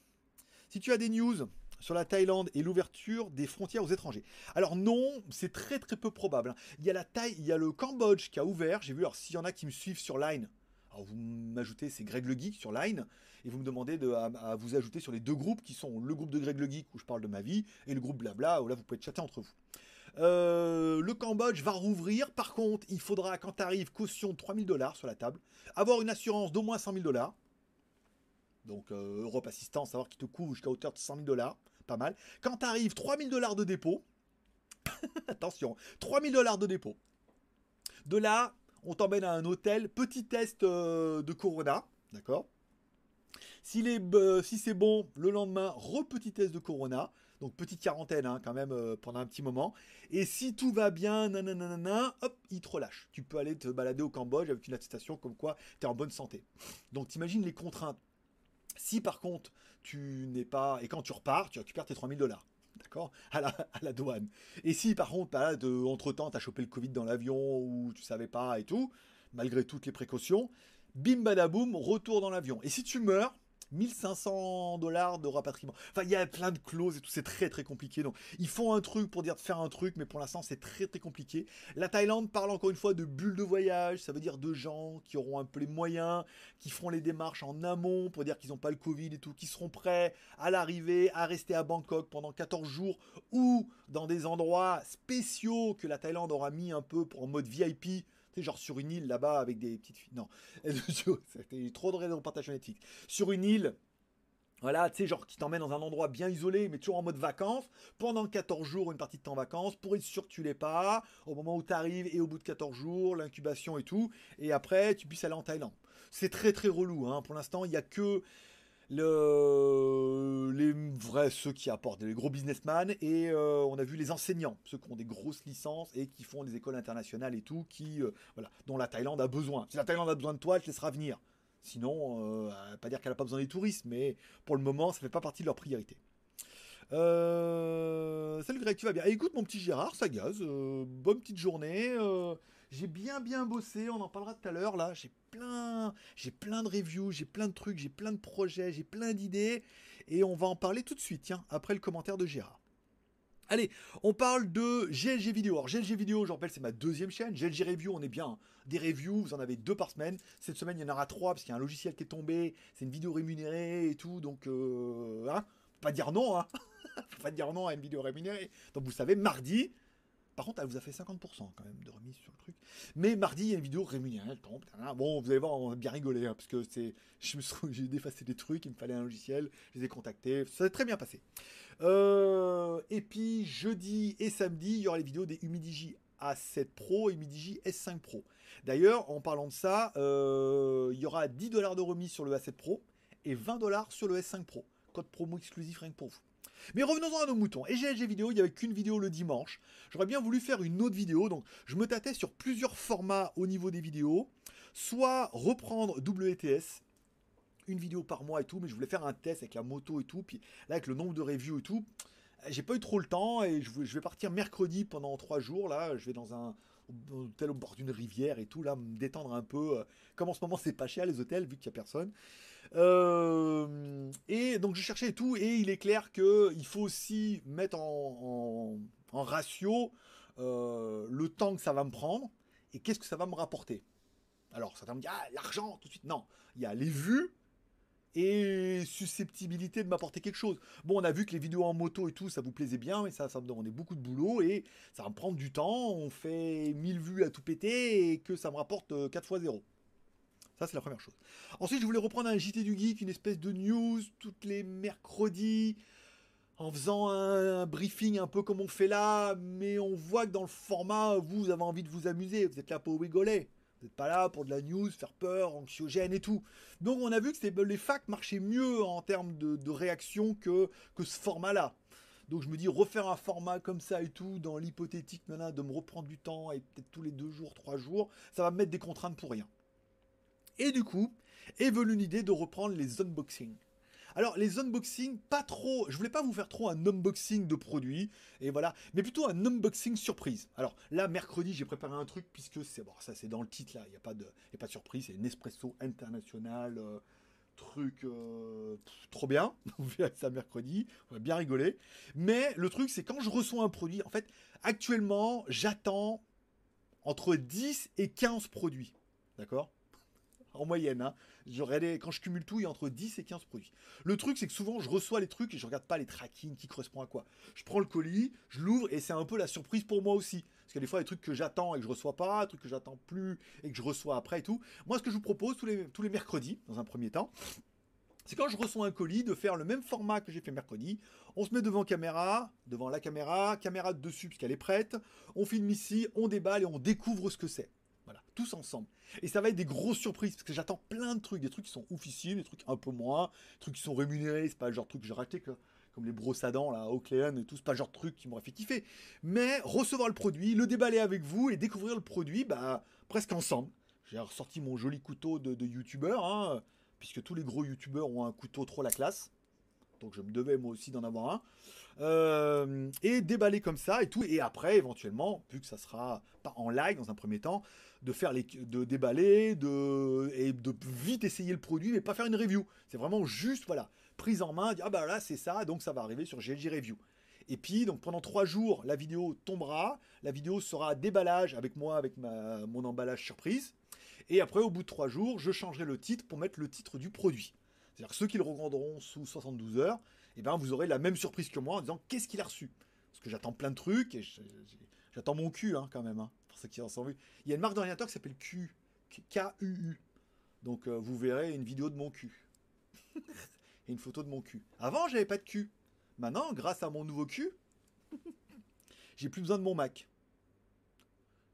si tu as des news sur la Thaïlande et l'ouverture des frontières aux étrangers. Alors non, c'est très très peu probable. Hein. Il y a la Thaï, il y a le Cambodge qui a ouvert. J'ai vu, alors s'il y en a qui me suivent sur Line, alors vous m'ajoutez, c'est Greg le Geek sur Line, et vous me demandez de, à, vous ajouter sur les deux groupes qui sont le groupe de Greg le Geek où je parle de ma vie, et le groupe Blabla où là vous pouvez chatter entre vous. Euh, le Cambodge va rouvrir. Par contre, il faudra, quand tu arrives, caution 3000 dollars sur la table. Avoir une assurance d'au moins 100 000 dollars. Donc, euh, Europe Assistance, savoir qui te couvre jusqu'à hauteur de 100 000 dollars pas mal. Quand tu arrives, 3000 dollars de dépôt. Attention, 3000 dollars de dépôt. De là, on t'emmène à un hôtel, petit test euh, de Corona, d'accord? Euh, si, c'est bon, le lendemain, re-petit test de Corona. Donc petite quarantaine hein, quand même pendant un petit moment. Et si tout va bien, nanana, hop, il te relâche. Tu peux aller te balader au Cambodge avec une attestation comme quoi tu es en bonne santé. Donc t'imagines les contraintes. Si par contre tu n'es pas. Et quand tu repars, tu récupères tes 3000 dollars. D'accord à la, douane. Et si par contre, bah, entre temps, tu as chopé le Covid dans l'avion ou tu savais pas et tout, malgré toutes les précautions, bim badaboum, retour dans l'avion. Et si tu meurs, 1500 dollars de rapatriement. Enfin, il y a plein de clauses et tout, c'est très très compliqué. Donc, ils font un truc pour dire de faire un truc, mais pour l'instant, c'est très très compliqué. La Thaïlande parle encore une fois de bulles de voyage, ça veut dire de gens qui auront un peu les moyens, qui feront les démarches en amont pour dire qu'ils n'ont pas le Covid et tout, qui seront prêts à l'arrivée, à rester à Bangkok pendant 14 jours ou dans des endroits spéciaux que la Thaïlande aura mis un peu pour en mode VIP genre sur une île là-bas avec des petites filles. Non, c'était trop de partage génétique. Sur une île, voilà, tu sais, genre qui t'emmène dans un endroit bien isolé, mais toujours en mode vacances, pendant 14 jours, une partie de temps vacances, pour être sûr que tu l'es pas, au moment où tu arrives et au bout de 14 jours, l'incubation et tout, et après, tu puisses aller en Thaïlande. C'est très très relou, hein. pour l'instant, il n'y a que le, les vrais, ceux qui apportent, les gros businessmen, et euh, on a vu les enseignants, ceux qui ont des grosses licences et qui font des écoles internationales et tout, qui, euh, voilà, dont la Thaïlande a besoin. Si la Thaïlande a besoin de toi, elle te laissera venir. Sinon, euh, pas dire qu'elle n'a pas besoin des touristes, mais pour le moment, ça fait pas partie de leur priorité. salut Greg, tu vas bien Écoute mon petit Gérard, ça gaze. bonne petite journée. J'ai bien bien bossé, on en parlera tout à l'heure là. J'ai plein, j'ai plein de reviews, j'ai plein de trucs, j'ai plein de projets, j'ai plein d'idées et on va en parler tout de suite, tiens, après le commentaire de Gérard. Allez, on parle de GLG Vidéo. Alors GLG Vidéo, je rappelle, c'est ma deuxième chaîne. GLG Review, on est bien. Hein. Des reviews, vous en avez deux par semaine. Cette semaine, il y en aura trois parce qu'il y a un logiciel qui est tombé. C'est une vidéo rémunérée et tout. Donc, euh, hein, faut pas dire non. Hein. faut pas dire non à une vidéo rémunérée. Donc, vous savez, mardi, par contre, elle vous a fait 50% quand même de remise sur le truc. Mais mardi, il y a une vidéo rémunérée, Bon, vous allez voir, on a bien rigolé, hein, parce que c'est, je me j'ai défacé des trucs, il me fallait un logiciel, je les ai contactés, ça s'est très bien passé. Euh, et puis, jeudi et samedi, il y aura les vidéos des Humidigi A7 Pro et Humidigi S5 Pro. D'ailleurs, en parlant de ça, euh, il y aura 10 dollars de remise sur le A7 Pro et 20 dollars sur le S5 Pro. Code promo exclusif rien que pour vous. Mais revenons-en à nos moutons. Et GLG vidéo, il n'y avait qu'une vidéo le dimanche. J'aurais bien voulu faire une autre vidéo, donc je me tâtais sur plusieurs formats au niveau des vidéos. Soit reprendre WTS, une vidéo par mois et tout, mais je voulais faire un test avec la moto et tout, puis là avec le nombre de reviews et tout, j'ai pas eu trop le temps et je vais partir mercredi pendant trois jours là, je vais dans un hôtel au bord d'une rivière et tout là, me détendre un peu. Comme en ce moment c'est pas cher les hôtels vu qu'il y a personne. Euh, et donc je cherchais tout, et il est clair qu'il faut aussi mettre en, ratio euh, le temps que ça va me prendre et qu'est-ce que ça va me rapporter. Alors certains me disent, ah, l'argent, tout de suite. Non, il y a les vues et susceptibilité de m'apporter quelque chose. Bon, on a vu que les vidéos en moto et tout, ça vous plaisait bien, mais ça, ça me demandait beaucoup de boulot et ça va me prendre du temps. On fait 1000 vues à tout péter et que ça me rapporte 4 euh, fois 0. Ça, c'est la première chose. Ensuite, je voulais reprendre un JT du Geek, une espèce de news, toutes les mercredis. en faisant un, briefing un peu comme on fait là, mais on voit que dans le format, vous avez envie de vous amuser, vous êtes là pour rigoler. Vous n'êtes pas là pour de la news, faire peur, anxiogène et tout. Donc on a vu que les facs marchaient mieux en termes de, réaction que, ce format-là. Donc je me dis refaire un format comme ça et tout, dans l'hypothétique de me reprendre du temps et peut-être tous les deux jours, trois jours, ça va me mettre des contraintes pour rien. Et du coup, est venue une idée de reprendre les unboxings. Alors les unboxings, pas trop, je voulais pas vous faire trop un unboxing de produits, et voilà, mais plutôt un unboxing surprise. Alors là, mercredi, j'ai préparé un truc, puisque c'est, bon, ça c'est dans le titre là, il n'y a, pas de, a pas surprise, c'est Nespresso International, euh, truc euh, trop bien, on verra ça mercredi, on va bien rigoler. Mais le truc, c'est quand je reçois un produit, en fait, actuellement, j'attends entre 10 et 15 produits, d'accord? En moyenne. Hein. quand je cumule tout, il y a entre 10 et 15 produits. Le truc, c'est que souvent, je reçois les trucs et je regarde pas les tracking qui correspondent à quoi. Je prends le colis, je l'ouvre et c'est un peu la surprise pour moi aussi. Parce qu'il y a des fois des trucs que j'attends et que je reçois pas, des trucs que j'attends plus et que je reçois après et tout. Moi, ce que je vous propose tous les, mercredis, dans un premier temps, c'est quand je reçois un colis de faire le même format que j'ai fait mercredi. On se met devant caméra, devant la caméra, caméra dessus puisqu'elle est prête. On filme ici, on déballe et on découvre ce que c'est. Tous ensemble. Et ça va être des grosses surprises, parce que j'attends plein de trucs, des trucs qui sont oufissimes, des trucs un peu moins, des trucs qui sont rémunérés, c'est pas le genre de truc que j'ai raté, comme les brosses à dents, là, et tout, c'est pas genre de truc qui m'aurait fait kiffer. Mais recevoir le produit, le déballer avec vous et découvrir le produit, bah, presque ensemble. J'ai ressorti mon joli couteau de, de youtubeur, hein, puisque tous les gros youtubeurs ont un couteau trop la classe. Donc je me devais moi aussi d'en avoir un. Euh, et déballer comme ça et tout. Et après, éventuellement, vu que ça sera pas en live dans un premier temps, de faire les, de déballer, de et de vite essayer le produit, mais pas faire une review. C'est vraiment juste voilà prise en main, dire ah bah là c'est ça, donc ça va arriver sur GLG Review. Et puis donc pendant trois jours, la vidéo tombera, la vidéo sera déballage avec moi, avec ma, mon emballage surprise. Et après, au bout de trois jours, je changerai le titre pour mettre le titre du produit. C'est-à-dire ceux qui le regarderont sous 72 heures, eh ben, vous aurez la même surprise que moi en disant qu'est-ce qu'il a reçu? Parce que j'attends plein de trucs et j'attends mon cul hein, quand même, hein, pour ceux qui en sont vus. Il y a une marque d'ordinateur qui s'appelle Q, K-U-U. Donc euh, vous verrez une vidéo de mon cul. et une photo de mon cul. Avant, j'avais pas de cul. Maintenant, grâce à mon nouveau cul, j'ai plus besoin de mon Mac.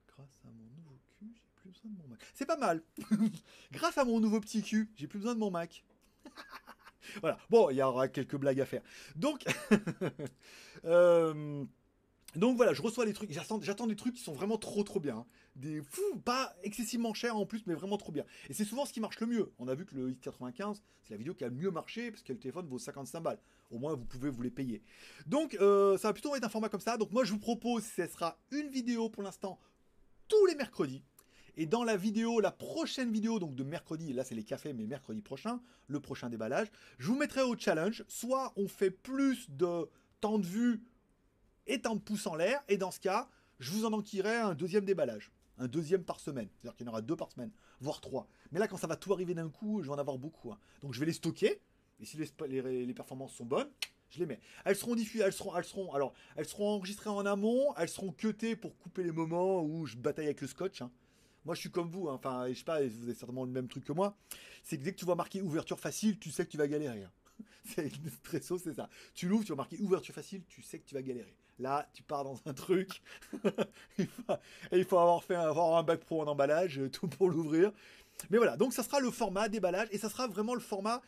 Grâce à mon nouveau cul, j'ai plus besoin de mon Mac. C'est pas mal. grâce à mon nouveau petit cul, j'ai plus besoin de mon Mac. Voilà. Bon, il y aura quelques blagues à faire. Donc, euh, donc voilà, je reçois des trucs. J'attends des trucs qui sont vraiment trop trop bien. Hein. Des fous, pas excessivement chers en plus, mais vraiment trop bien. Et c'est souvent ce qui marche le mieux. On a vu que le X95, c'est la vidéo qui a le mieux marché parce que le téléphone vaut 55 balles. Au moins, vous pouvez vous les payer. Donc, euh, ça va plutôt être un format comme ça. Donc, moi, je vous propose, ce sera une vidéo pour l'instant tous les mercredis. Et dans la vidéo, la prochaine vidéo, donc de mercredi, là c'est les cafés, mais mercredi prochain, le prochain déballage, je vous mettrai au challenge. Soit on fait plus de temps de vue et temps de pouce en l'air, et dans ce cas, je vous en enquillerai un deuxième déballage. Un deuxième par semaine. C'est-à-dire qu'il y en aura deux par semaine, voire trois. Mais là, quand ça va tout arriver d'un coup, je vais en avoir beaucoup. Hein. Donc je vais les stocker. Et si les, performances sont bonnes, je les mets. Elles seront diffusées, elles seront, elles seront, alors, elles seront enregistrées en amont, elles seront cutées pour couper les moments où je bataille avec le scotch. Hein. Moi, je suis comme vous, hein. enfin, je sais pas, vous avez certainement le même truc que moi. C'est que dès que tu vois marqué ouverture facile, tu sais que tu vas galérer. Hein. c'est Stresso, c'est ça. Tu l'ouvres, tu vas marquer ouverture facile, tu sais que tu vas galérer. Là, tu pars dans un truc. et il faut avoir fait avoir un bac pro en emballage, euh, tout pour l'ouvrir. Mais voilà, donc ça sera le format déballage et ça sera vraiment le format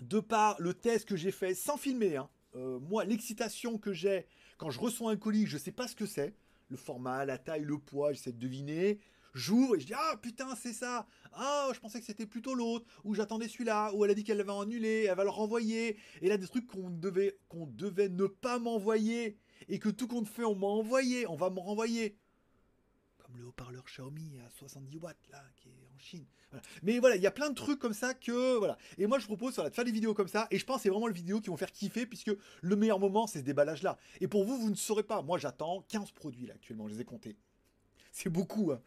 de par le test que j'ai fait sans filmer. Hein. Euh, moi, l'excitation que j'ai quand je reçois un colis, je sais pas ce que c'est. Le format, la taille, le poids, j'essaie de deviner. J'ouvre et je dis ah putain c'est ça. Ah je pensais que c'était plutôt l'autre. Ou j'attendais celui-là. Ou elle a dit qu'elle l'avait annulé. Elle va le renvoyer. Et là des trucs qu'on devait ne pas m'envoyer. Et que tout compte fait on m'a envoyé. On va me renvoyer. Comme le haut-parleur Xiaomi à 70 watts là qui mais voilà il y a plein de trucs comme ça que voilà et moi je propose de faire des vidéos comme ça et je pense que c'est vraiment les vidéos qui vont faire kiffer puisque le meilleur moment c'est ce déballage là et pour vous vous ne saurez pas moi j'attends 15 produits là actuellement je les ai comptés c'est beaucoup. Hein.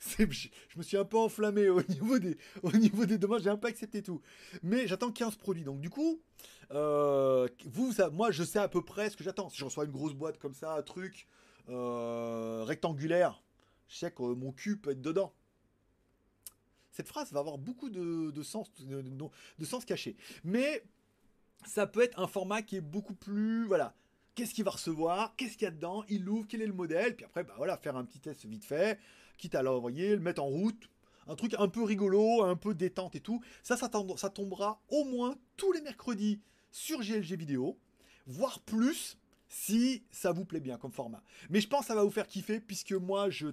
Je, me suis un peu enflammé au niveau des, au niveau des demandes, j'ai un peu accepté tout. Mais j'attends 15 produits. Donc du coup, euh, vous, ça, moi je sais à peu près ce que j'attends. Si je reçois une grosse boîte comme ça, un truc euh, rectangulaire, je sais que mon cul peut être dedans. Cette phrase va avoir beaucoup de, sens, de, sens caché. Mais ça peut être un format qui est beaucoup plus, voilà, qu'est-ce qu'il va recevoir, qu'est-ce qu'il y a dedans, il l'ouvre, quel est le modèle, puis après, bah voilà, faire un petit test vite fait, quitte à l'envoyer, le mettre en route, un truc un peu rigolo, un peu détente et tout. Ça, ça, ça tombera au moins tous les mercredis sur GLG vidéo, voire plus si ça vous plaît bien comme format. Mais je pense ça va vous faire kiffer puisque moi, je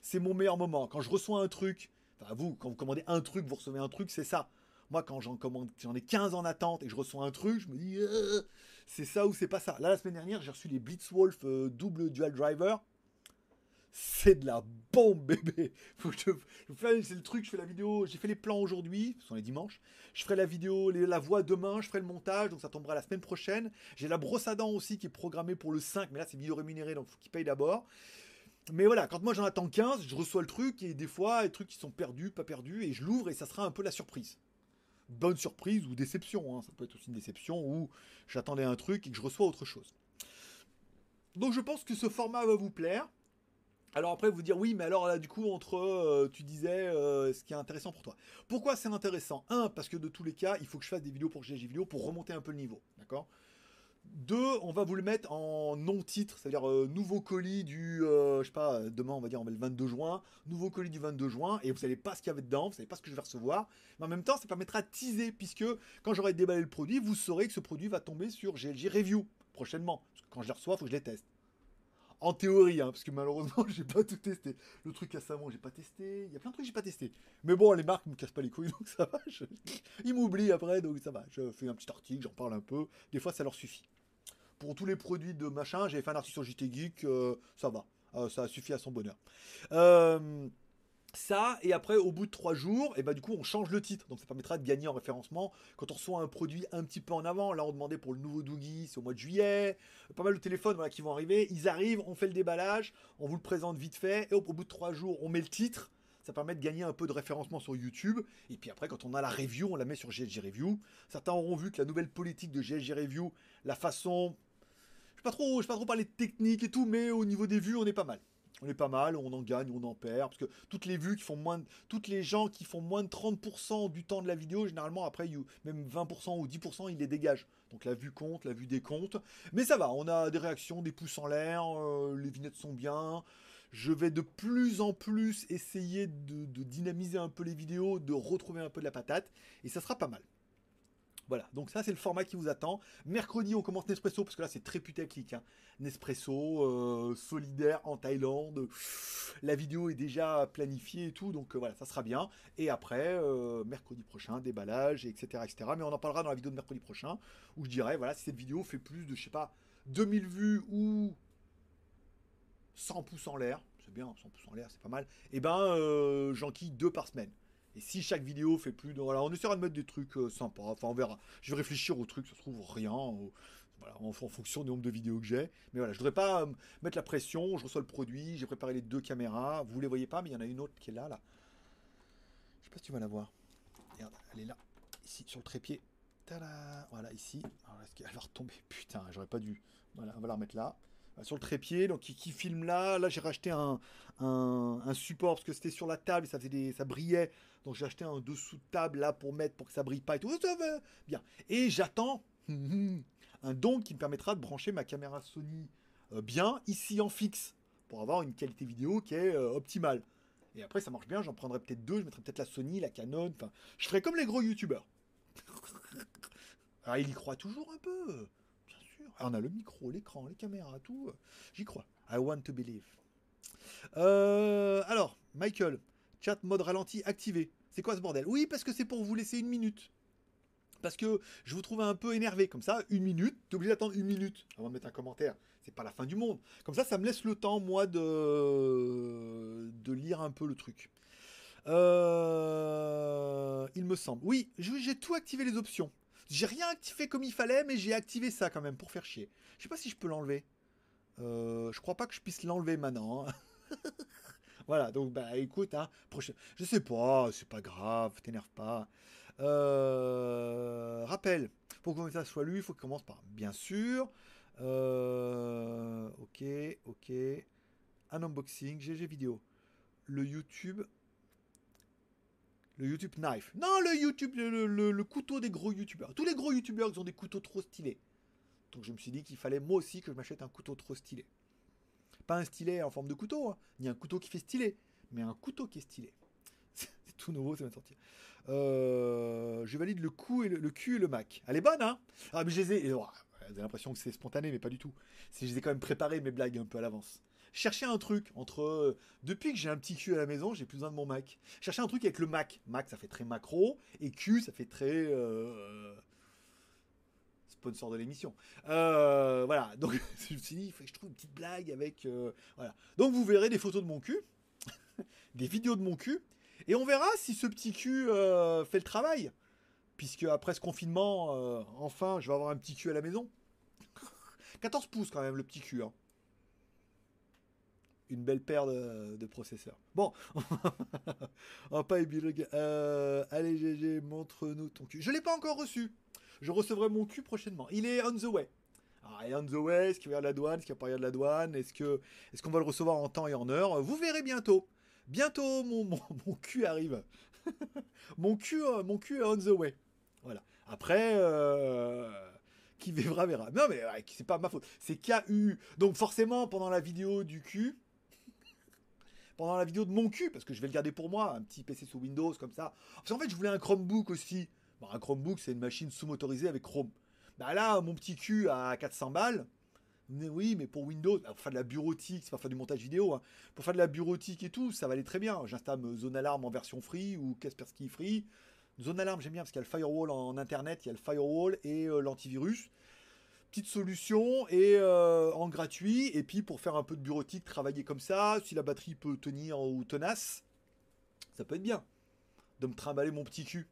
c'est mon meilleur moment. Quand je reçois un truc, enfin vous, quand vous commandez un truc, vous recevez un truc, c'est ça. Moi, quand j'en commande, j'en ai 15 en attente et je reçois un truc, je me dis, euh, c'est ça ou c'est pas ça. Là, la semaine dernière, j'ai reçu les Blitzwolf euh, double dual driver c'est de la bombe, bébé. c'est le truc, je fais la vidéo, j'ai fait les plans aujourd'hui, ce sont les dimanches. Je ferai la vidéo, la voix demain, je ferai le montage, donc ça tombera la semaine prochaine. J'ai la brosse à dents aussi qui est programmée pour le 5, mais là c'est vidéo rémunérée, donc faut qu'il paye d'abord. Mais voilà, quand moi j'en attends 15, je reçois le truc et des fois, les trucs qui sont perdus, pas perdus, et je l'ouvre et ça sera un peu la surprise. Bonne surprise ou déception, hein. ça peut être aussi une déception où j'attendais un truc et que je reçois autre chose. Donc je pense que ce format va vous plaire. Alors après, vous dire oui, mais alors là, du coup, entre, euh, tu disais, euh, ce qui est intéressant pour toi. Pourquoi c'est intéressant? Un, parce que de tous les cas, il faut que je fasse des vidéos pour GG pour remonter un peu le niveau, d'accord? Deux, on va vous le mettre en non-titre, c'est-à-dire euh, nouveau colis du, je sais pas, demain on va dire on va le 22 juin, nouveau colis du 22 juin, et vous savez pas ce qu'il y avait dedans, vous savez pas ce que je vais recevoir, mais en même temps ça permettra de teaser, puisque quand j'aurai déballé le produit, vous saurez que ce produit va tomber sur GLG Review prochainement, parce que quand je les reçois, il faut que je les teste. En théorie, hein, parce que malheureusement, j'ai pas tout testé. Le truc à savon, j'ai pas testé. Il y a plein de trucs que j'ai pas testé. Mais bon, les marques me cassent pas les couilles, donc ça va. Ils m'oublient après, donc ça va. Je fais un petit article, j'en parle un peu. Des fois, ça leur suffit. Pour tous les produits de machin, j'ai fait un article sur JT Geek, euh, ça va. Euh, ça suffit à son bonheur. Euh, ça, et après, au bout de trois jours, et bah du coup, on change le titre. Donc ça permettra de gagner en référencement quand on reçoit un produit un petit peu en avant. Là, on demandait pour le nouveau Doogie, c'est au mois de juillet. Pas mal de téléphones voilà, qui vont arriver. Ils arrivent, on fait le déballage, on vous le présente vite fait, et au bout de trois jours, on met le titre. Ça permet de gagner un peu de référencement sur YouTube. Et puis après, quand on a la review, on la met sur GLG Review. Certains auront vu que la nouvelle politique de GLG Review, la façon. Je ne pas vais pas trop parler de technique et tout, mais au niveau des vues, on est pas mal on est pas mal, on en gagne, on en perd, parce que toutes les vues qui font moins, de, toutes les gens qui font moins de 30% du temps de la vidéo, généralement après, même 20% ou 10%, ils les dégagent. Donc la vue compte, la vue décompte. Mais ça va, on a des réactions, des pouces en l'air, euh, les vignettes sont bien. Je vais de plus en plus essayer de, de dynamiser un peu les vidéos, de retrouver un peu de la patate, et ça sera pas mal. Voilà, donc ça c'est le format qui vous attend. Mercredi on commence Nespresso parce que là c'est très putaclic. Hein. Nespresso, euh, solidaire en Thaïlande. La vidéo est déjà planifiée et tout, donc euh, voilà, ça sera bien. Et après, euh, mercredi prochain, déballage, etc., etc. Mais on en parlera dans la vidéo de mercredi prochain où je dirais, voilà, si cette vidéo fait plus de, je sais pas, 2000 vues ou 100 pouces en l'air, c'est bien, 100 pouces en l'air, c'est pas mal, et eh ben j'enquille deux par semaine. Et si chaque vidéo fait plus de. Voilà, on essaiera de mettre des trucs euh, sympas. Enfin, on verra. Je vais réfléchir aux trucs, ça se trouve rien. voilà, en, fonction du nombre de vidéos que j'ai. Mais voilà, je voudrais pas euh, mettre la pression. Je reçois le produit, j'ai préparé les deux caméras. Vous les voyez pas, mais il y en a une autre qui est là, là. Je sais pas si tu vas la voir. Regarde, elle est là, ici, sur le trépied. Voilà, ici. Alors, est-ce qu'elle va retomber? Putain, j'aurais pas dû. Voilà, on va la remettre là sur le trépied, donc qui, filme là. Là, j'ai racheté un, un, support parce que c'était sur la table ça, faisait ça brillait. Donc, j'ai acheté un dessous de table là pour mettre pour que ça brille pas et tout. Bien. Et j'attends un don qui me permettra de brancher ma caméra Sony euh, bien ici en fixe pour avoir une qualité vidéo qui est euh, optimale. Et après, ça marche bien. J'en prendrai peut-être deux. Je mettrai peut-être la Sony, la Canon. Enfin, je ferai comme les gros youtubeurs. ah, il y croit toujours un peu. Ah, on a le micro, l'écran, les caméras, tout. J'y crois. I want to believe. Euh, alors, Michael, chat mode ralenti activé. C'est quoi ce bordel? Oui, parce que c'est pour vous laisser une minute. Parce que je vous trouve un peu énervé. Comme ça, une minute, t'es obligé d'attendre une minute avant de mettre un commentaire. C'est pas la fin du monde. Comme ça, ça me laisse le temps, moi, de, de lire un peu le truc. Euh, il me semble. Oui, j'ai tout activé les options. J'ai rien activé comme il fallait, mais j'ai activé ça quand même pour faire chier. Je sais pas si je peux l'enlever. Euh, je crois pas que je puisse l'enlever maintenant. Hein. voilà, donc bah écoute, hein, je sais pas, c'est pas grave, t'énerve pas. Euh, rappel, pour que ça soit lu, il faut qu'il commence par bien sûr. Euh, ok, ok. Un unboxing, GG vidéo. Le YouTube Le YouTube knife. Non, le YouTube, le, couteau des gros youtubeurs. Tous les gros youtubeurs, ils ont des couteaux trop stylés. Donc je me suis dit qu'il fallait moi aussi que je m'achète un couteau trop stylé. Pas un stylet en forme de couteau, hein, ni un couteau qui fait stylé, mais un couteau qui est stylé. C'est tout nouveau, ça va sortir. Euh, je valide le, coup et le, cul et le Mac. Elle est bonne, hein? Ah, mais je les ai. oh, l'impression que c'est spontané, mais pas du tout. C'est je les ai quand même préparé mes blagues un peu à l'avance. Chercher un truc entre. euh, depuis que j'ai un petit cul à la maison, j'ai plus besoin de mon Mac. Chercher un truc avec le Mac. Mac, ça fait très macro. Et Q, ça fait très. euh, sponsor de l'émission. Euh, voilà. Donc, je me suis dit, il faut que je trouve une petite blague avec. voilà. Donc, vous verrez des photos de mon cul. des vidéos de mon cul. Et on verra si ce petit cul fait le travail. Puisque après ce confinement, enfin, je vais avoir un petit cul à la maison. 14 pouces quand même, le petit cul. Une belle paire de, processeurs. Bon, on va pas. Euh, allez GG, montre-nous ton cul. Je l'ai pas encore reçu. Je recevrai mon cul prochainement. Il est on the way. Alors, il est on the way. Est-ce qu'il va y avoir de la douane? Est-ce qu'il va pas y avoir de la douane? Est-ce que est-ce qu'on va le recevoir en temps et en heure? Vous verrez bientôt. Bientôt, mon, mon, mon cul arrive. mon, cul, euh, mon cul est on the way. Voilà. Après, euh, qui verra, verra. Non, mais c'est pas ma faute. C'est KU. Donc, forcément, pendant la vidéo du cul, pendant la vidéo de mon cul, parce que je vais le garder pour moi, un petit PC sous Windows comme ça. Parce qu'en fait, je voulais un Chromebook aussi. Bon, un Chromebook, c'est une machine sous-motorisée avec Chrome. Bah là, mon petit cul à 400 balles. Oui, mais pour Windows, pour faire de la bureautique, c'est pas faire du montage vidéo, hein. pour faire de la bureautique et tout, ça va très bien. J'installe Zone Alarm en version free ou Kaspersky free. Zone Alarm, j'aime bien parce qu'il y a le firewall en internet, il y a le firewall et euh, l'antivirus. Petite solution et euh, en gratuit. Et puis pour faire un peu de bureautique, travailler comme ça, si la batterie peut tenir ou tenace, ça peut être bien de me trimballer mon petit cul.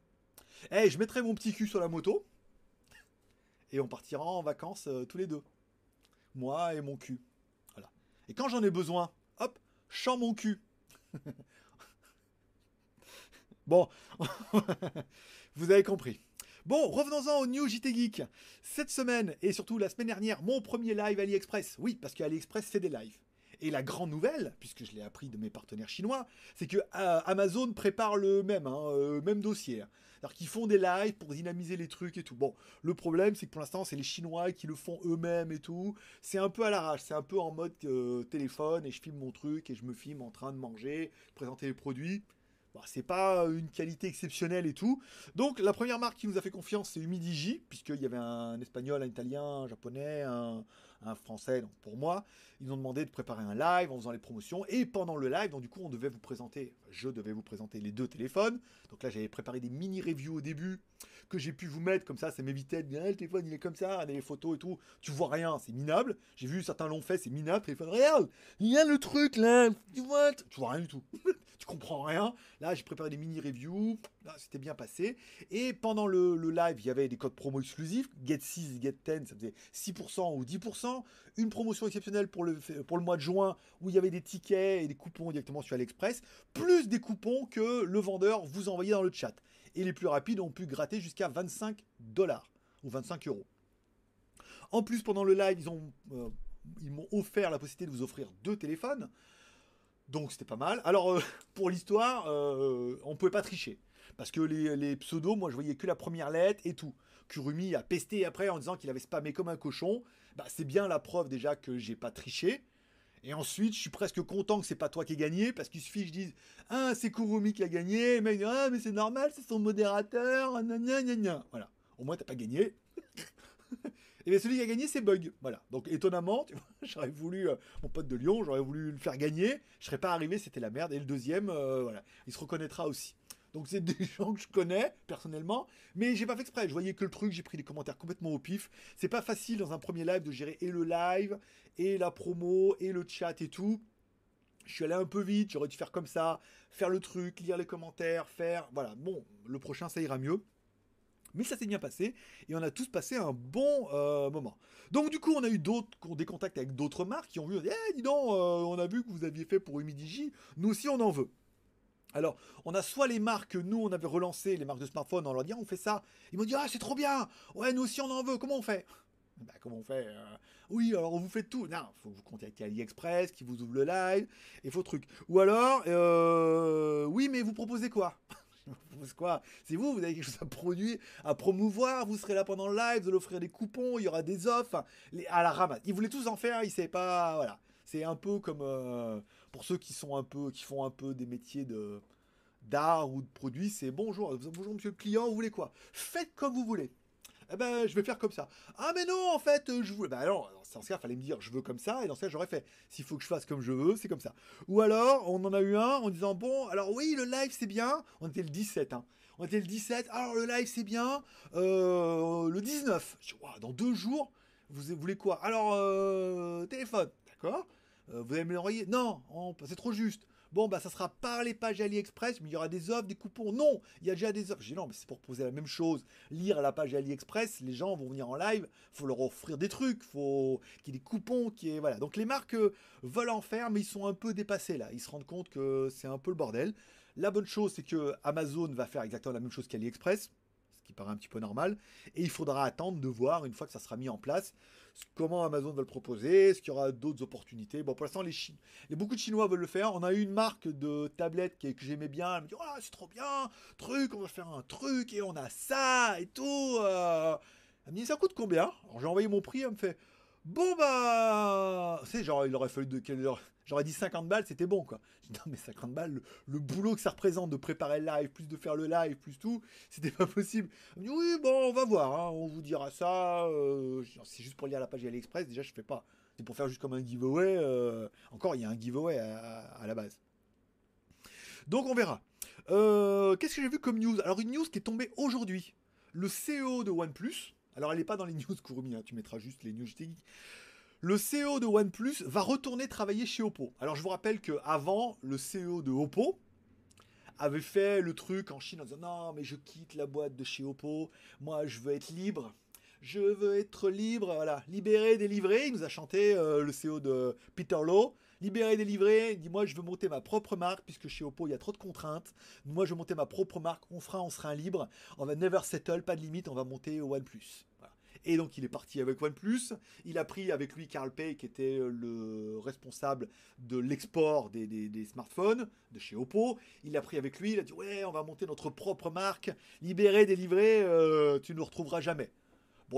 Eh, je mettrai mon petit cul sur la moto et on partira en vacances euh, tous les deux. Moi et mon cul. Voilà. Et quand j'en ai besoin, hop, chant mon cul. bon, vous avez compris. Bon, revenons-en au New JT Geek. Cette semaine, et surtout la semaine dernière, mon premier live AliExpress. Oui, parce qu'AliExpress fait des lives. Et la grande nouvelle, puisque je l'ai appris de mes partenaires chinois, c'est que euh, Amazon prépare le même, hein, euh, même dossier. C'est-à-dire qu'ils font des lives pour dynamiser les trucs et tout. Bon, le problème, c'est que pour l'instant, c'est les Chinois qui le font eux-mêmes et tout. C'est un peu à l'arrache, c'est un peu en mode euh, téléphone et je filme mon truc et je me filme en train de manger, présenter les produits. Bon, c'est pas une qualité exceptionnelle et tout. Donc la première marque qui nous a fait confiance, c'est Humidigi, puisqu'il y avait un espagnol, un italien, un japonais, un, français. Donc pour moi, ils ont demandé de préparer un live en faisant les promotions. Et pendant le live, donc du coup, on devait vous présenter, je devais vous présenter les deux téléphones. Donc là, j'avais préparé des mini reviews au début que j'ai pu vous mettre comme ça, ça m'évitait de dire Ah, le téléphone il est comme ça, les photos et tout. Tu vois rien, c'est minable. J'ai vu certains l'ont fait, c'est minable. Téléphone, regarde, il y a le truc là, tu vois, tu vois rien du tout. tu comprends rien. Là, j'ai préparé des mini reviews. Là, c'était bien passé. Et pendant le, le live, il y avait des codes promo exclusifs. Get 6, Get 10, ça faisait 6% ou 10%. Une promotion exceptionnelle pour le, pour le mois de juin où il y avait des tickets et des coupons directement sur AliExpress. Plus des coupons que le vendeur vous envoyait dans le chat. Et les plus rapides ont pu gratter jusqu'à 25 dollars ou 25 euros. En plus, pendant le live, ils ont, euh, ils m'ont offert la possibilité de vous offrir deux téléphones. Donc c'était pas mal. Alors euh, pour l'histoire, euh, on pouvait pas tricher. Parce que les, les pseudos, moi je voyais que la première lettre et tout. Kurumi a pesté après en disant qu'il avait spammé comme un cochon. Bah, c'est bien la preuve déjà que j'ai pas triché. Et ensuite, je suis presque content que c'est pas toi qui ai gagné, parce qu'il suffit que je dise Ah, c'est Kurumi qui a gagné. Et Ah, mais c'est normal, c'est son modérateur. Voilà. Au moins, t'as pas gagné. Et bien celui qui a gagné, c'est Bug. Voilà. Donc étonnamment, tu vois, j'aurais voulu, euh, mon pote de Lyon, j'aurais voulu le faire gagner. Je serais pas arrivé, c'était la merde. Et le deuxième, euh, voilà, il se reconnaîtra aussi. Donc c'est des gens que je connais personnellement, mais j'ai pas fait exprès. Je voyais que le truc, j'ai pris des commentaires complètement au pif. C'est pas facile dans un premier live de gérer et le live, et la promo, et le chat et tout. Je suis allé un peu vite, j'aurais dû faire comme ça, faire le truc, lire les commentaires, faire. Voilà, bon, le prochain ça ira mieux. Mais ça s'est bien passé et on a tous passé un bon euh, moment. Donc du coup, on a eu d'autres, des contacts avec d'autres marques qui ont vu, eh dis donc, euh, on a vu que vous aviez fait pour Humidigi, nous aussi on en veut. Alors, on a soit les marques que nous on avait relancées, les marques de smartphones, en leur disant on fait ça. Ils m'ont dit ah c'est trop bien, ouais nous aussi on en veut. Comment on fait? Bah, comment on fait euh, Oui, alors vous faites tout. Non, faut vous contacter AliExpress qui vous ouvre le live et vos trucs. Ou alors, oui, mais vous proposez quoi? quoi C'est vous, vous avez quelque chose à produire, à promouvoir, vous serez là pendant le live, vous allez offrir des coupons, il y aura des offres, à la ramasse. Ils voulaient tous en faire, ils savaient pas, voilà. C'est un peu comme euh, pour ceux qui sont un peu, qui font un peu des métiers de d'art ou de produits, c'est bonjour, bonjour monsieur le client, vous voulez quoi? Faites comme vous voulez. Eh ben, je vais faire comme ça. Ah, mais non, en fait, je voulais. Ben dans ce cas, fallait me dire, je veux comme ça, et dans ce cas, j'aurais fait. S'il faut que je fasse comme je veux, c'est comme ça. Ou alors, on en a eu un en disant, bon, alors oui, le live, c'est bien. On était le 17, hein. On était le 17, alors le live, c'est bien. Euh, le 19. Je dans deux jours, vous voulez quoi? Alors, euh, téléphone, d'accord? Euh, Vous allez me l'envoyer? Non, c'est trop juste. Bon, bah ça sera par les pages AliExpress, mais il y aura des offres, des coupons. Non, il y a déjà des offres. J'ai non, mais c'est pour poser la même chose. Lire la page AliExpress, les gens vont venir en live, faut leur offrir des trucs, faut qu'il y ait des coupons, qui est voilà. Donc les marques euh, veulent en faire, mais ils sont un peu dépassés là. Ils se rendent compte que c'est un peu le bordel. La bonne chose, c'est que Amazon va faire exactement la même chose qu'AliExpress ce qui paraît un petit peu normal. Et il faudra attendre de voir, une fois que ça sera mis en place, comment Amazon va le proposer, est-ce qu'il y aura d'autres opportunités. Bon, pour l'instant, les, les, beaucoup de Chinois veulent le faire. On a eu une marque de tablette que, j'aimais bien. Elle me dit, oh, c'est trop bien, truc, on va faire un truc, et on a ça, et tout. Euh. Elle me dit, ça coûte combien? Alors j'ai envoyé mon prix, elle me fait, bon bah... c'est genre, il aurait fallu de J'aurais dit 50 balles, c'était bon, quoi. non, mais 50 balles, le, boulot que ça représente de préparer le live, plus de faire le live, plus tout, c'était pas possible. dit, oui, bon, on va voir, hein, on vous dira ça. Euh, c'est juste pour lire la page AliExpress, déjà, je fais pas. C'est pour faire juste comme un giveaway. Euh, encore, il y a un giveaway à, la base. Donc, on verra. Euh, qu'est-ce que j'ai vu comme news? Alors, une news qui est tombée aujourd'hui. Le CEO de OnePlus, alors elle n'est pas dans les news Kurumi, hein, tu mettras juste les news techniques le CEO de OnePlus va retourner travailler chez Oppo. Alors je vous rappelle qu'avant, le CEO de Oppo avait fait le truc en Chine en disant non mais je quitte la boîte de chez Oppo, moi je veux être libre, je veux être libre, voilà, libéré, délivré. Il nous a chanté euh, le CEO de Peter Lowe, libéré, délivré. Dit moi je veux monter ma propre marque puisque chez Oppo il y a trop de contraintes. Moi je veux monter ma propre marque, on fera, on sera un libre, on va never settle, pas de limite, on va monter au OnePlus. Et donc il est parti avec OnePlus. Il a pris avec lui Carl Pei, qui était le responsable de l'export des, smartphones de chez Oppo. Il a pris avec lui, il a dit ouais, on va monter notre propre marque, libéré, délivré, euh, tu ne nous retrouveras jamais.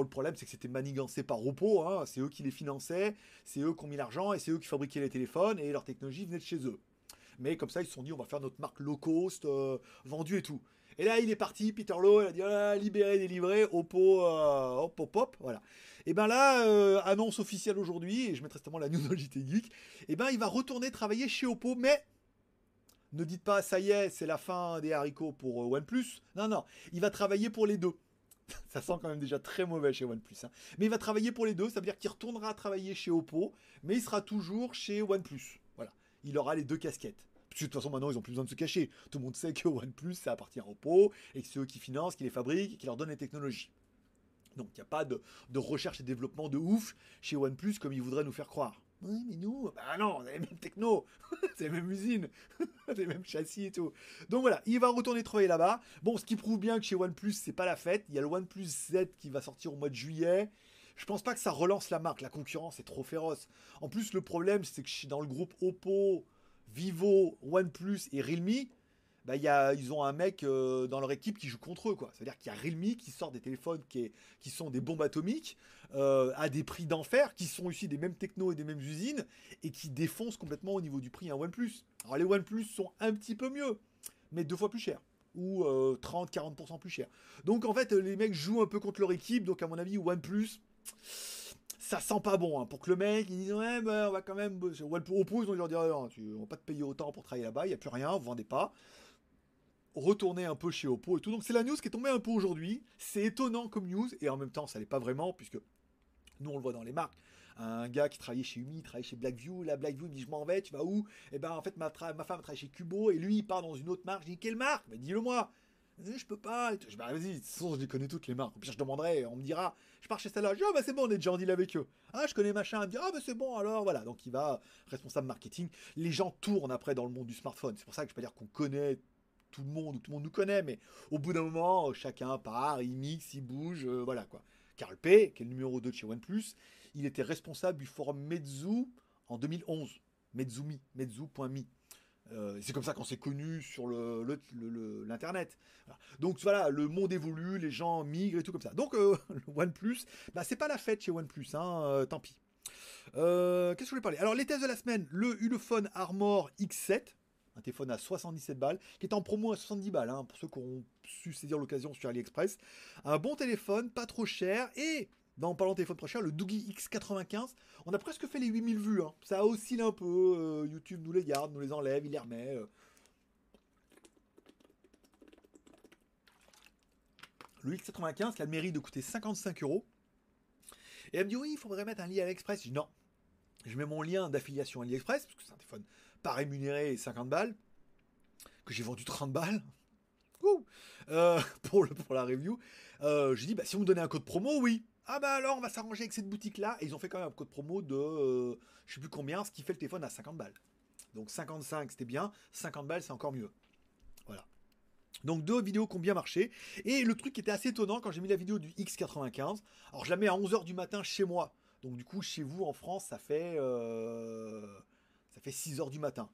Le problème, c'est que c'était manigancé par Oppo, hein. c'est eux qui les finançaient, c'est eux qui ont mis l'argent et c'est eux qui fabriquaient les téléphones et leur technologie venait de chez eux. Mais comme ça, ils se sont dit, on va faire notre marque low cost, euh, vendue et tout. Et là, il est parti, Peter Lowe, il a dit ah, libéré, délivré, Oppo, euh, hop, hop, hop, voilà. Et ben là, euh, annonce officielle aujourd'hui, et je mettrai justement la news dans JT Geek, et ben il va retourner travailler chez Oppo, mais ne dites pas ça y est, c'est la fin des haricots pour euh, OnePlus. Non, non, il va travailler pour les deux. ça sent quand même déjà très mauvais chez OnePlus. Hein. Mais il va travailler pour les deux, ça veut dire qu'il retournera travailler chez Oppo, mais il sera toujours chez OnePlus. Voilà, il aura les deux casquettes de toute façon, maintenant, ils ont plus besoin de se cacher. Tout le monde sait que OnePlus, ça appartient à Oppo, et que c'est eux qui financent, qui les fabriquent, et qui leur donnent les technologies. Donc, il n'y a pas de, recherche et développement de ouf chez OnePlus comme ils voudraient nous faire croire. Oui, mais nous, bah non, on a les mêmes techno, c'est la même usine, les mêmes châssis et tout. Donc voilà, il va retourner travailler là-bas. Bon, ce qui prouve bien que chez OnePlus, c'est pas la fête. Il y a le OnePlus Z qui va sortir au mois de juillet. Je pense pas que ça relance la marque. La concurrence est trop féroce. En plus, le problème, c'est que dans le groupe Oppo, Vivo, OnePlus et Realme, bah, ils ont un mec euh, dans leur équipe qui joue contre eux. C'est-à-dire qu'il y a Realme qui sort des téléphones qui, sont des bombes atomiques euh, à des prix d'enfer, qui sont aussi des mêmes technos et des mêmes usines, et qui défoncent complètement au niveau du prix un OnePlus. Alors les OnePlus sont un petit peu mieux, mais deux fois plus cher. Ou 30-40% euh, plus cher. Donc en fait, les mecs jouent un peu contre leur équipe. Donc à mon avis, OnePlus ça sent pas bon hein, pour que le mec il dise ouais ben, on va quand même Oppo ils vont lui dire tu, on va pas te payer autant pour travailler là-bas il y a plus rien vous vendez pas retourner un peu chez Oppo et tout donc c'est la news qui est tombée un peu aujourd'hui c'est étonnant comme news et en même temps ça l'est pas vraiment puisque nous on le voit dans les marques un gars qui travaillait chez Umi, travaillait chez Blackview, la Blackview dit je m'en vais, tu vas où? Et eh ben en fait ma, femme travaille chez Cubo et lui il part dans une autre marque, je dis quelle marque? Ben dis-le moi je peux pas. Je bah, vas-y, de toute façon, je les connais toutes les marques. Puis je demanderai, on me dira, je pars chez celle-là. Je dis, ah, bah, c'est bon, on est déjà en deal avec eux. Ah, je connais machin. Il me dit, ah, bah, c'est bon, alors, voilà. Donc, il va, responsable marketing. Les gens tournent après dans le monde du smartphone. C'est pour ça que je peux dire qu'on connaît tout le monde, ou tout le monde nous connaît, mais au bout d'un moment, chacun part, il mixe, il bouge, euh, voilà, quoi. Carl P, qui est le numéro 2 de chez OnePlus, il était responsable du forum Meizu en 2011. Mezumi, Meizu.me. Euh, c'est comme ça qu'on s'est connu sur l'internet. Le. Donc voilà, le monde évolue, les gens migrent et tout comme ça. Donc euh, OnePlus, bah, c'est pas la fête chez OnePlus, hein, euh, tant pis. Qu'est-ce que je voulais parler? Alors les tests de la semaine, le Ulefone Armor X7, un téléphone à 77 balles, qui est en promo à 70 balles, hein, pour ceux qui ont su saisir l'occasion sur AliExpress. Un bon téléphone, pas trop cher, et dans parlant de téléphone cher, le Doogie X95, on a presque fait les 8000 vues. Hein. Ça oscille un peu. Euh, YouTube nous les garde, nous les enlève, il les remet. Euh. Le X95 qui a le mérite de coûter 55 euros. Et elle me dit oui, il faudrait mettre un lien AliExpress. Non. Je mets mon lien d'affiliation AliExpress, parce que c'est un téléphone pas rémunéré 50 balles, que j'ai vendu 30 balles. Euh, pour, pour la review. Euh, j'ai dit, bah, si vous me donnez un code promo, oui. Ah bah alors on va s'arranger avec cette boutique là. Et ils ont fait quand même un code promo de euh, je sais plus combien, ce qui fait le téléphone à 50 balles. Donc 55 c'était bien, 50 balles c'est encore mieux. Voilà. Donc deux vidéos qui ont bien marché. Et le truc qui était assez étonnant quand j'ai mis la vidéo du X95, alors je la mets à 11h du matin chez moi. Donc du coup chez vous en France ça fait, euh, ça fait 6h du matin.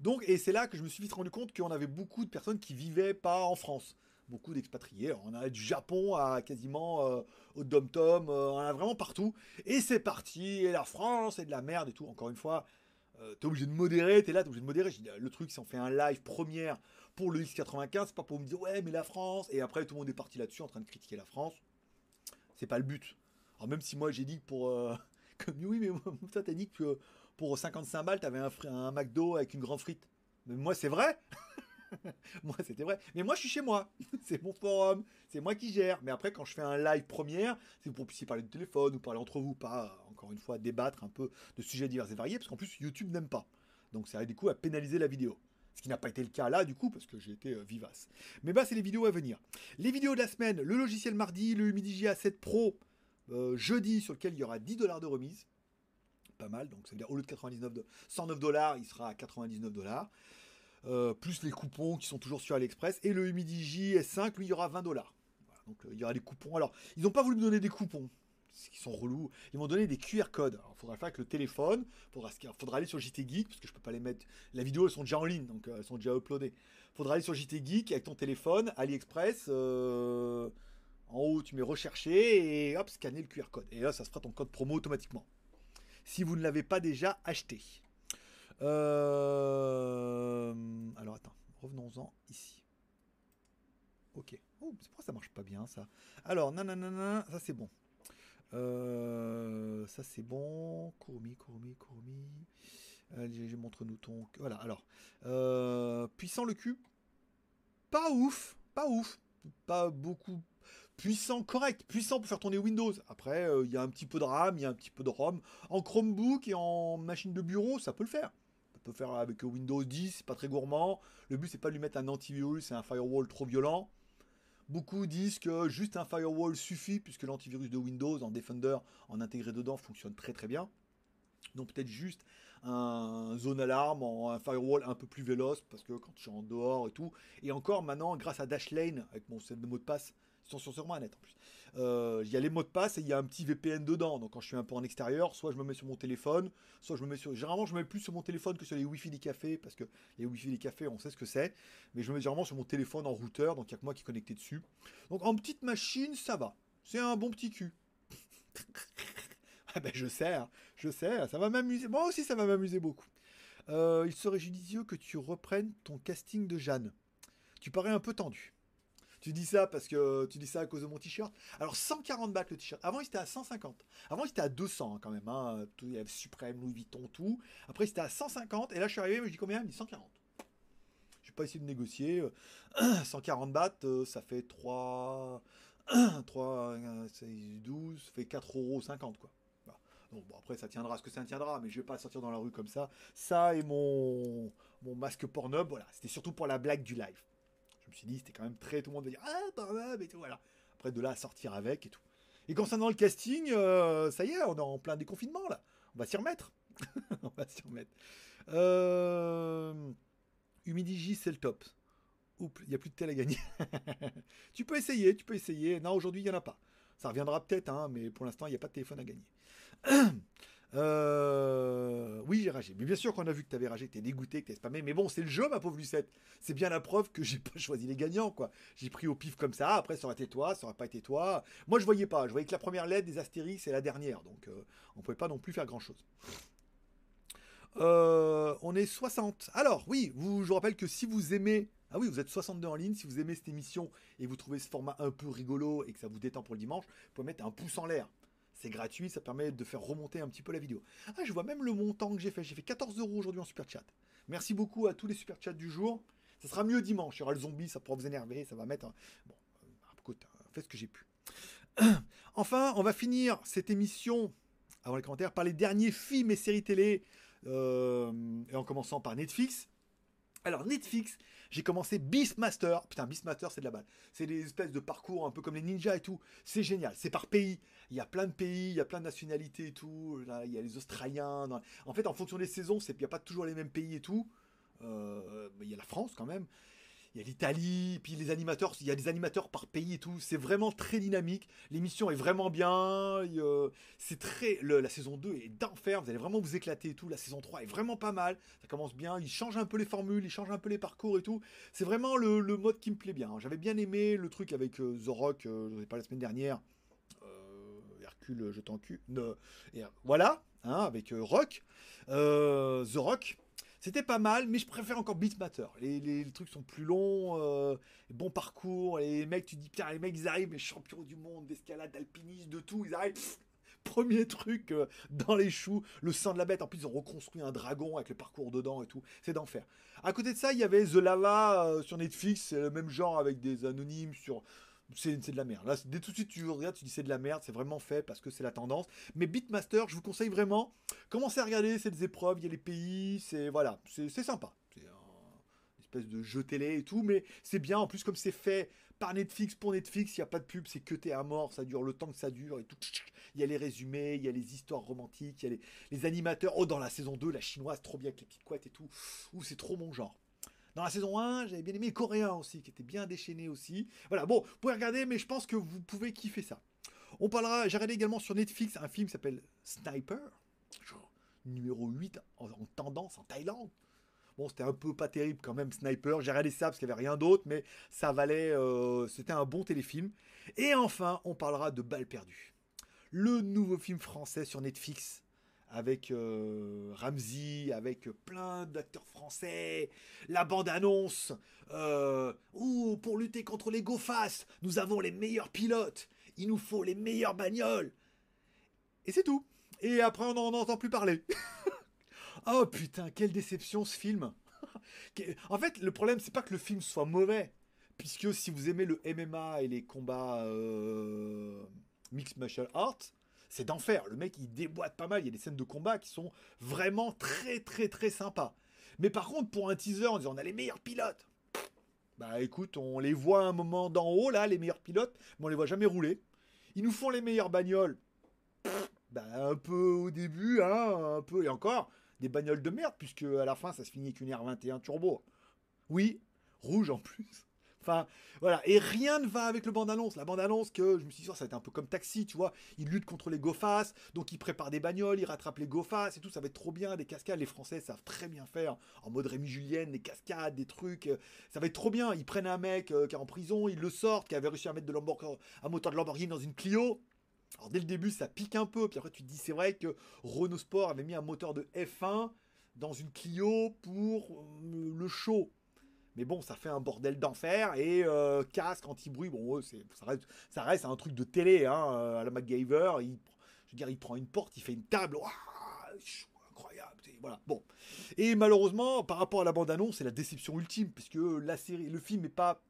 Donc et c'est là que je me suis vite rendu compte qu'on avait beaucoup de personnes qui vivaient pas en France beaucoup d'expatriés. On a du Japon à quasiment euh, au Dom-Tom, euh, on a vraiment partout. Et c'est parti, et la France, et de la merde et tout. Encore une fois, euh, t'es obligé de modérer, t'es là, t'es obligé de modérer. le truc, si on fait un live première pour le X95, c'est pas pour me dire ouais, mais la France, et après tout le monde est parti là-dessus en train de critiquer la France. C'est pas le but. Alors même si moi j'ai dit que pour. comme oui, mais toi t'as dit que pour 55 balles, t'avais un, un McDo avec une grande frite. Mais moi, c'est vrai moi, c'était vrai. Mais moi, je suis chez moi. c'est mon forum. C'est moi qui gère. Mais après, quand je fais un live première, c'est pour puissiez parler de téléphone ou parler entre vous. Pas, encore une fois, débattre un peu de sujets divers et variés. Parce qu'en plus, YouTube n'aime pas. Donc, ça a du coup à pénaliser la vidéo. Ce qui n'a pas été le cas là, du coup, parce que j'ai été euh, vivace. Mais bah, c'est les vidéos à venir. Les vidéos de la semaine, le logiciel mardi, le Humidigi A7 Pro euh, jeudi, sur lequel il y aura 10 dollars de remise. Pas mal, donc ça veut dire au lieu de 99 de 109 dollars, il sera à 99 dollars. Euh, plus les coupons qui sont toujours sur AliExpress. Et le Humidigi S5, lui, il y aura 20 dollars. donc euh, il y aura des coupons. Alors, ils n'ont pas voulu me donner des coupons, ce qui sont relous. Ils m'ont donné des QR codes. il faudra faire avec le téléphone. Il faudra, faudra, aller sur JT Geek, parce que je peux pas les mettre. La vidéo, elles sont déjà en ligne, donc euh, elles sont déjà uploadées. Il faudra aller sur JT Geek avec ton téléphone, AliExpress. en haut, tu mets rechercher et hop, scanner le QR code. Et là, ça se fera ton code promo automatiquement. Si vous ne l'avez pas déjà acheté. Euh, alors attends, revenons-en ici. Ok. Oh, c'est pourquoi ça marche pas bien ça? Alors, nanana, ça c'est bon. Euh, ça c'est bon. Kurumi, Kurumi, Kurumi. je montre-nous ton. Voilà, alors. Euh, puissant le cul. Pas ouf. Pas ouf. Pas beaucoup. Puissant, correct. Puissant pour faire tourner Windows. Après, il y a un petit peu de RAM, il y a un petit peu de ROM. En Chromebook et en machine de bureau, ça peut le faire peut faire avec Windows 10, c'est pas très gourmand. Le but c'est pas de lui mettre un antivirus et un firewall trop violent. Beaucoup disent que juste un firewall suffit puisque l'antivirus de Windows en Defender en intégré dedans fonctionne très très bien. Donc peut-être juste un zone alarme, un firewall un peu plus véloce parce que quand je suis en dehors et tout. Et encore maintenant grâce à Dashlane avec mon set de mot de passe, sont sur moi net en plus. Euh, il y a les mots de passe et il y a un petit VPN dedans. Donc quand je suis un peu en extérieur, soit je me mets sur mon téléphone, soit je me mets sur. Généralement, je me mets plus sur mon téléphone que sur les Wi-Fi des cafés, parce que les Wi-Fi des cafés, on sait ce que c'est. Mais je me mets généralement sur mon téléphone en routeur, donc il n'y a que moi qui est connecté dessus. Donc en petite machine, ça va. C'est un bon petit cul. ah ben je sais, hein. je sais, ça va m'amuser. Moi aussi, ça va m'amuser beaucoup. Euh, il serait judicieux que tu reprennes ton casting de Jeanne. Tu parais un peu tendu. Tu dis ça parce que tu dis ça à cause de mon t-shirt. Alors 140 bahts le t-shirt. Avant il était à 150. Avant il était à 200 hein, quand même. Hein. il y avait Suprême, Louis Vuitton, tout. Après il était à 150 et là je suis arrivé, mais je dis combien? Il me dit 140. Je vais pas essayer de négocier. 140 bahts, euh, ça fait 3, 3, 12, ça fait 4,50 euros quoi. Donc bon, après, ça tiendra ce que ça tiendra, mais je vais pas sortir dans la rue comme ça. Ça et mon, mon masque Pornhub, voilà, c'était surtout pour la blague du live. Je me suis dit, c'était quand même très. Tout le monde va dire Ah, Pornhub et tout, voilà. Après, de là à sortir avec et tout. Et concernant le casting, euh, ça y est, on est en plein déconfinement là. On va s'y remettre. on va s'y remettre. Euh... C'est le top. Oups, il n'y a plus de tel à gagner. tu peux essayer, tu peux essayer. Non, aujourd'hui, il n'y en a pas. Ça reviendra peut-être, hein, mais pour l'instant, il n'y a pas de téléphone à gagner. Euh, Oui, j'ai ragé. Mais bien sûr qu'on a vu que t'avais ragé, que t'es dégoûté, que t'es spammé. Mais bon, c'est le jeu, ma pauvre Lucette. C'est bien la preuve que j'ai pas choisi les gagnants, quoi. J'ai pris au pif comme ça. Après, ça aurait été toi, ça aurait pas été toi. Moi, je voyais pas. Je voyais que la première lettre des Astérix et la dernière. Donc, euh, on pouvait pas non plus faire grand chose. Euh, on est 60. Alors, oui, vous, je vous rappelle que si vous aimez. Ah oui, vous êtes 62 en ligne. Si vous aimez cette émission et vous trouvez ce format un peu rigolo et que ça vous détend pour le dimanche, vous pouvez mettre un pouce en l'air. C'est gratuit, ça permet de faire remonter un petit peu la vidéo. Ah, je vois même le montant que j'ai fait. J'ai fait 14 euros aujourd'hui en super chat. Merci beaucoup à tous les super chats du jour. Ça sera mieux dimanche. Il y aura le zombie, ça pourra vous énerver, ça va mettre. un- Bon, euh, écoute, euh, faites ce que j'ai pu. Enfin, on va finir cette émission, avant les commentaires, par les derniers films et séries télé, euh, et en commençant par Netflix. Alors, Netflix, j'ai commencé Beastmaster. Putain, Beastmaster, c'est de la balle. C'est des espèces de parcours un peu comme les ninjas et tout. C'est génial. C'est par pays. Il y a plein de pays, il y a plein de nationalités et tout. Là, il y a les Australiens. En fait, en fonction des saisons, il n'y a pas toujours les mêmes pays et tout. Euh, il y a la France quand même. Il y a l'Italie, puis les animateurs, il y a des animateurs par pays et tout. C'est vraiment très dynamique. L'émission est vraiment bien. c'est très. le- la saison 2 est d'enfer. Vous allez vraiment vous éclater et tout. La saison 3 est vraiment pas mal. Ça commence bien. Il change un peu les formules, il change un peu les parcours et tout. C'est vraiment le, le mode qui me plaît bien. J'avais bien aimé le truc avec euh, The Rock, euh, je sais pas la semaine dernière. Euh, Hercule, je t'en cul. Ne- et, voilà, hein, avec Rock. The Rock. C'était pas mal, mais je préfère encore Beatmaster. Les, les, trucs sont plus longs, euh, bon parcours. Les mecs, tu dis, putain, les mecs, ils arrivent, les champions du monde d'escalade, d'alpinisme, de tout. Ils arrivent, premier truc euh, dans les choux, le sang de la bête. En plus, ils ont reconstruit un dragon avec le parcours dedans et tout. C'est d'enfer. À côté de ça, il y avait The Lava euh, sur Netflix. C'est le même genre avec des anonymes sur. C'est de la merde. Là, dès tout de suite, tu regardes, tu dis c'est de la merde, c'est vraiment fait parce que c'est la tendance. Mais Beatmaster, je vous conseille vraiment, commencez à regarder, des épreuves, il y a les pays, c'est voilà, c'est sympa. C'est un espèce de jeu télé et tout, mais c'est bien. En plus, comme c'est fait par Netflix pour Netflix, il n'y a pas de pub, c'est que t'es à mort, ça dure le temps que ça dure et tout. Il y a les résumés, il y a les histoires romantiques, il y a les, les animateurs. Oh, dans la saison 2, la chinoise, trop bien avec les petites couettes et tout. Ouh, c'est trop mon genre. Dans la saison 1, j'avais bien aimé les Coréens aussi, qui étaient bien déchaînés aussi. Voilà, bon, vous pouvez regarder, mais je pense que vous pouvez kiffer ça. On parlera, j'ai regardé également sur Netflix un film qui s'appelle Sniper, numéro 8 en, en tendance en Thaïlande. Bon, c'était un peu pas terrible quand même, Sniper. J'ai regardé ça parce qu'il n'y avait rien d'autre, mais ça valait. euh, c'était un bon téléfilm. Et enfin, on parlera de Balles perdues. Le nouveau film français sur Netflix avec euh, Ramsey, avec plein d'acteurs français, la bande-annonce. Euh, Ouh, pour lutter contre les GoFast, nous avons les meilleurs pilotes. Il nous faut les meilleures bagnoles. Et c'est tout. Et après, on n'en entend plus parler. oh putain, quelle déception ce film. en fait, le problème, c'est pas que le film soit mauvais. Puisque si vous aimez le MMA et les combats euh, mixed martial arts, c'est d'enfer. Le mec, il déboîte pas mal. Il y a des scènes de combat qui sont vraiment très, très, très sympas. Mais par contre, pour un teaser, en disant on a les meilleurs pilotes. Bah écoute, on les voit un moment d'en haut, là, les meilleurs pilotes, mais on les voit jamais rouler. Ils nous font les meilleures bagnoles. Bah un peu au début, hein, un peu, et encore, des bagnoles de merde, puisque à la fin, ça se finit avec une R21 turbo. Oui, rouge en plus. Enfin, voilà. Et rien ne va avec le bande-annonce. La bande-annonce que je me suis dit, oh, ça va être un peu comme Taxi, tu vois. Ils luttent contre les GoFast, donc ils préparent des bagnoles, ils rattrapent les GoFast et tout. Ça va être trop bien. Des cascades, les Français savent très bien faire. En mode Rémi Julienne, des cascades, des trucs. euh, Ça va être trop bien. Ils prennent un mec euh, qui est en prison, ils le sortent, qui avait réussi à mettre de un moteur de Lamborghini dans une Clio. Alors dès le début, ça pique un peu. Puis après, tu te dis, c'est vrai que Renault Sport avait mis un moteur de F1 dans une Clio pour euh, le show. Mais bon, ça fait un bordel d'enfer et euh, casque anti-bruit. Bon, ça, reste, ça reste un truc de télé, hein, euh, à la MacGyver. Il, je veux dire, il prend une porte, il fait une table. Ouah, incroyable. Voilà. Bon. Et malheureusement, par rapport à la bande-annonce, c'est la déception ultime, puisque la série, le film n'est pas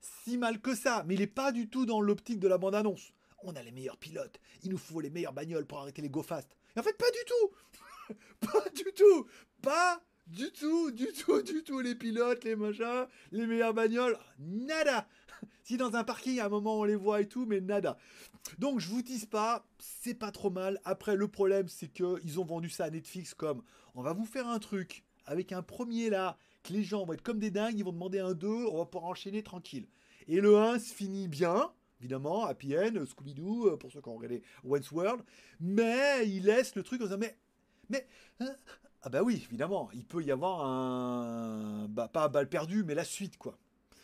si mal que ça, mais il n'est pas du tout dans l'optique de la bande-annonce. On a les meilleurs pilotes, il nous faut les meilleures bagnoles pour arrêter les go-fast. Et en fait, pas du tout Pas du tout Pas du tout, du tout, du tout, les pilotes, les machins, les meilleures bagnoles, nada Si dans un parking, à un moment, on les voit et tout, mais nada. Donc, je vous dis pas, c'est pas trop mal. Après, le problème, c'est que ils ont vendu ça à Netflix comme, on va vous faire un truc avec un premier là, que les gens vont être comme des dingues, ils vont demander un 2, on va pouvoir enchaîner tranquille. Et le 1 se finit bien, évidemment, Happy End, Scooby-Doo, pour ceux qui ont regardé Wentworth World, mais il laisse le truc en disant, mais, mais, hein, ah bah oui, évidemment, il peut y avoir un, bah pas balle perdu, mais la suite, quoi.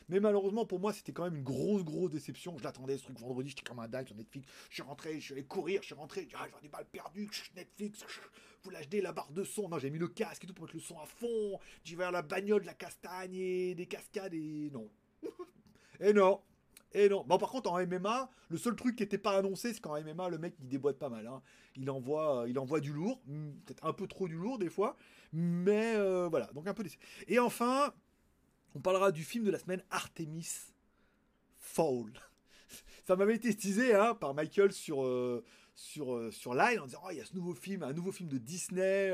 Mais malheureusement, pour moi, c'était quand même une grosse, grosse déception. Je l'attendais, ce truc vendredi, j'étais comme un dingue sur Netflix. Je suis rentré, je suis allé courir, je suis rentré, ah, j'en ai mal perdu, Netflix, vous l'HD, la barre de son. Non, j'ai mis le casque et tout pour mettre le son à fond. J'y vais vers la bagnole, la castagne et des cascades et non. et non. Et non. Bon, par contre, en MMA, le seul truc qui n'était pas annoncé, c'est qu'en MMA, le mec, il déboîte pas mal. Hein. Il, envoie, il envoie du lourd, hmm, peut-être un peu trop du lourd des fois, mais euh, voilà, donc un peu Et enfin, on parlera du film de la semaine Artemis Fowl. Ça m'avait été teasé hein, par Michael sur, euh, sur, euh, sur Line en disant Oh, il y a ce nouveau film, un nouveau film de Disney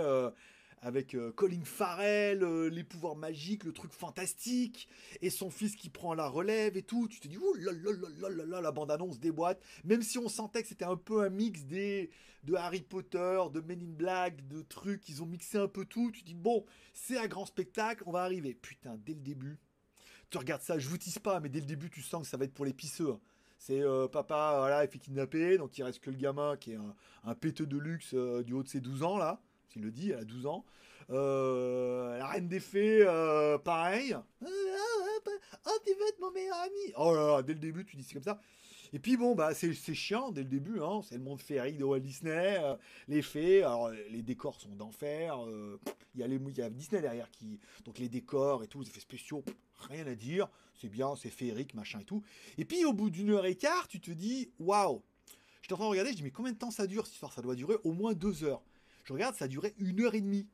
euh, avec Colin Farrell, les pouvoirs magiques, le truc fantastique, et son fils qui prend la relève et tout. Tu te dis Ouh là là là là là la bande-annonce déboîte. Même si on sentait que c'était un peu un mix des, de Harry Potter, de Men in Black, de trucs, ils ont mixé un peu tout. Tu te dis Bon, c'est un grand spectacle, on va arriver. Putain, dès le début, tu regardes ça, je vous tisse pas, mais dès le début, tu sens que ça va être pour les pisseux. Hein. C'est euh, papa, voilà, il fait kidnapper, donc il reste que le gamin qui est un, un péteux de luxe euh, du haut de ses 12 ans, là. S'il le dit, elle a 12 ans. Euh, la reine des fées, pareil. Oh, tu veux être mon meilleur ami Oh là là, dès le début, tu dis c'est comme ça. Et puis bon, bah c'est chiant dès le début, hein. c'est le monde féerique de Walt Disney, euh, les fées, alors les décors sont d'enfer, euh, il y, y a Disney derrière qui... Donc les décors et tout, les effets spéciaux, rien à dire, c'est bien, c'est féerique, machin et tout. Et puis au bout d'une heure et quart, tu te dis, waouh J'étais en train de regarder, je dis mais combien de temps ça dure cette histoire? Ça doit durer au moins deux heures. Je regarde, ça duré une heure et demie.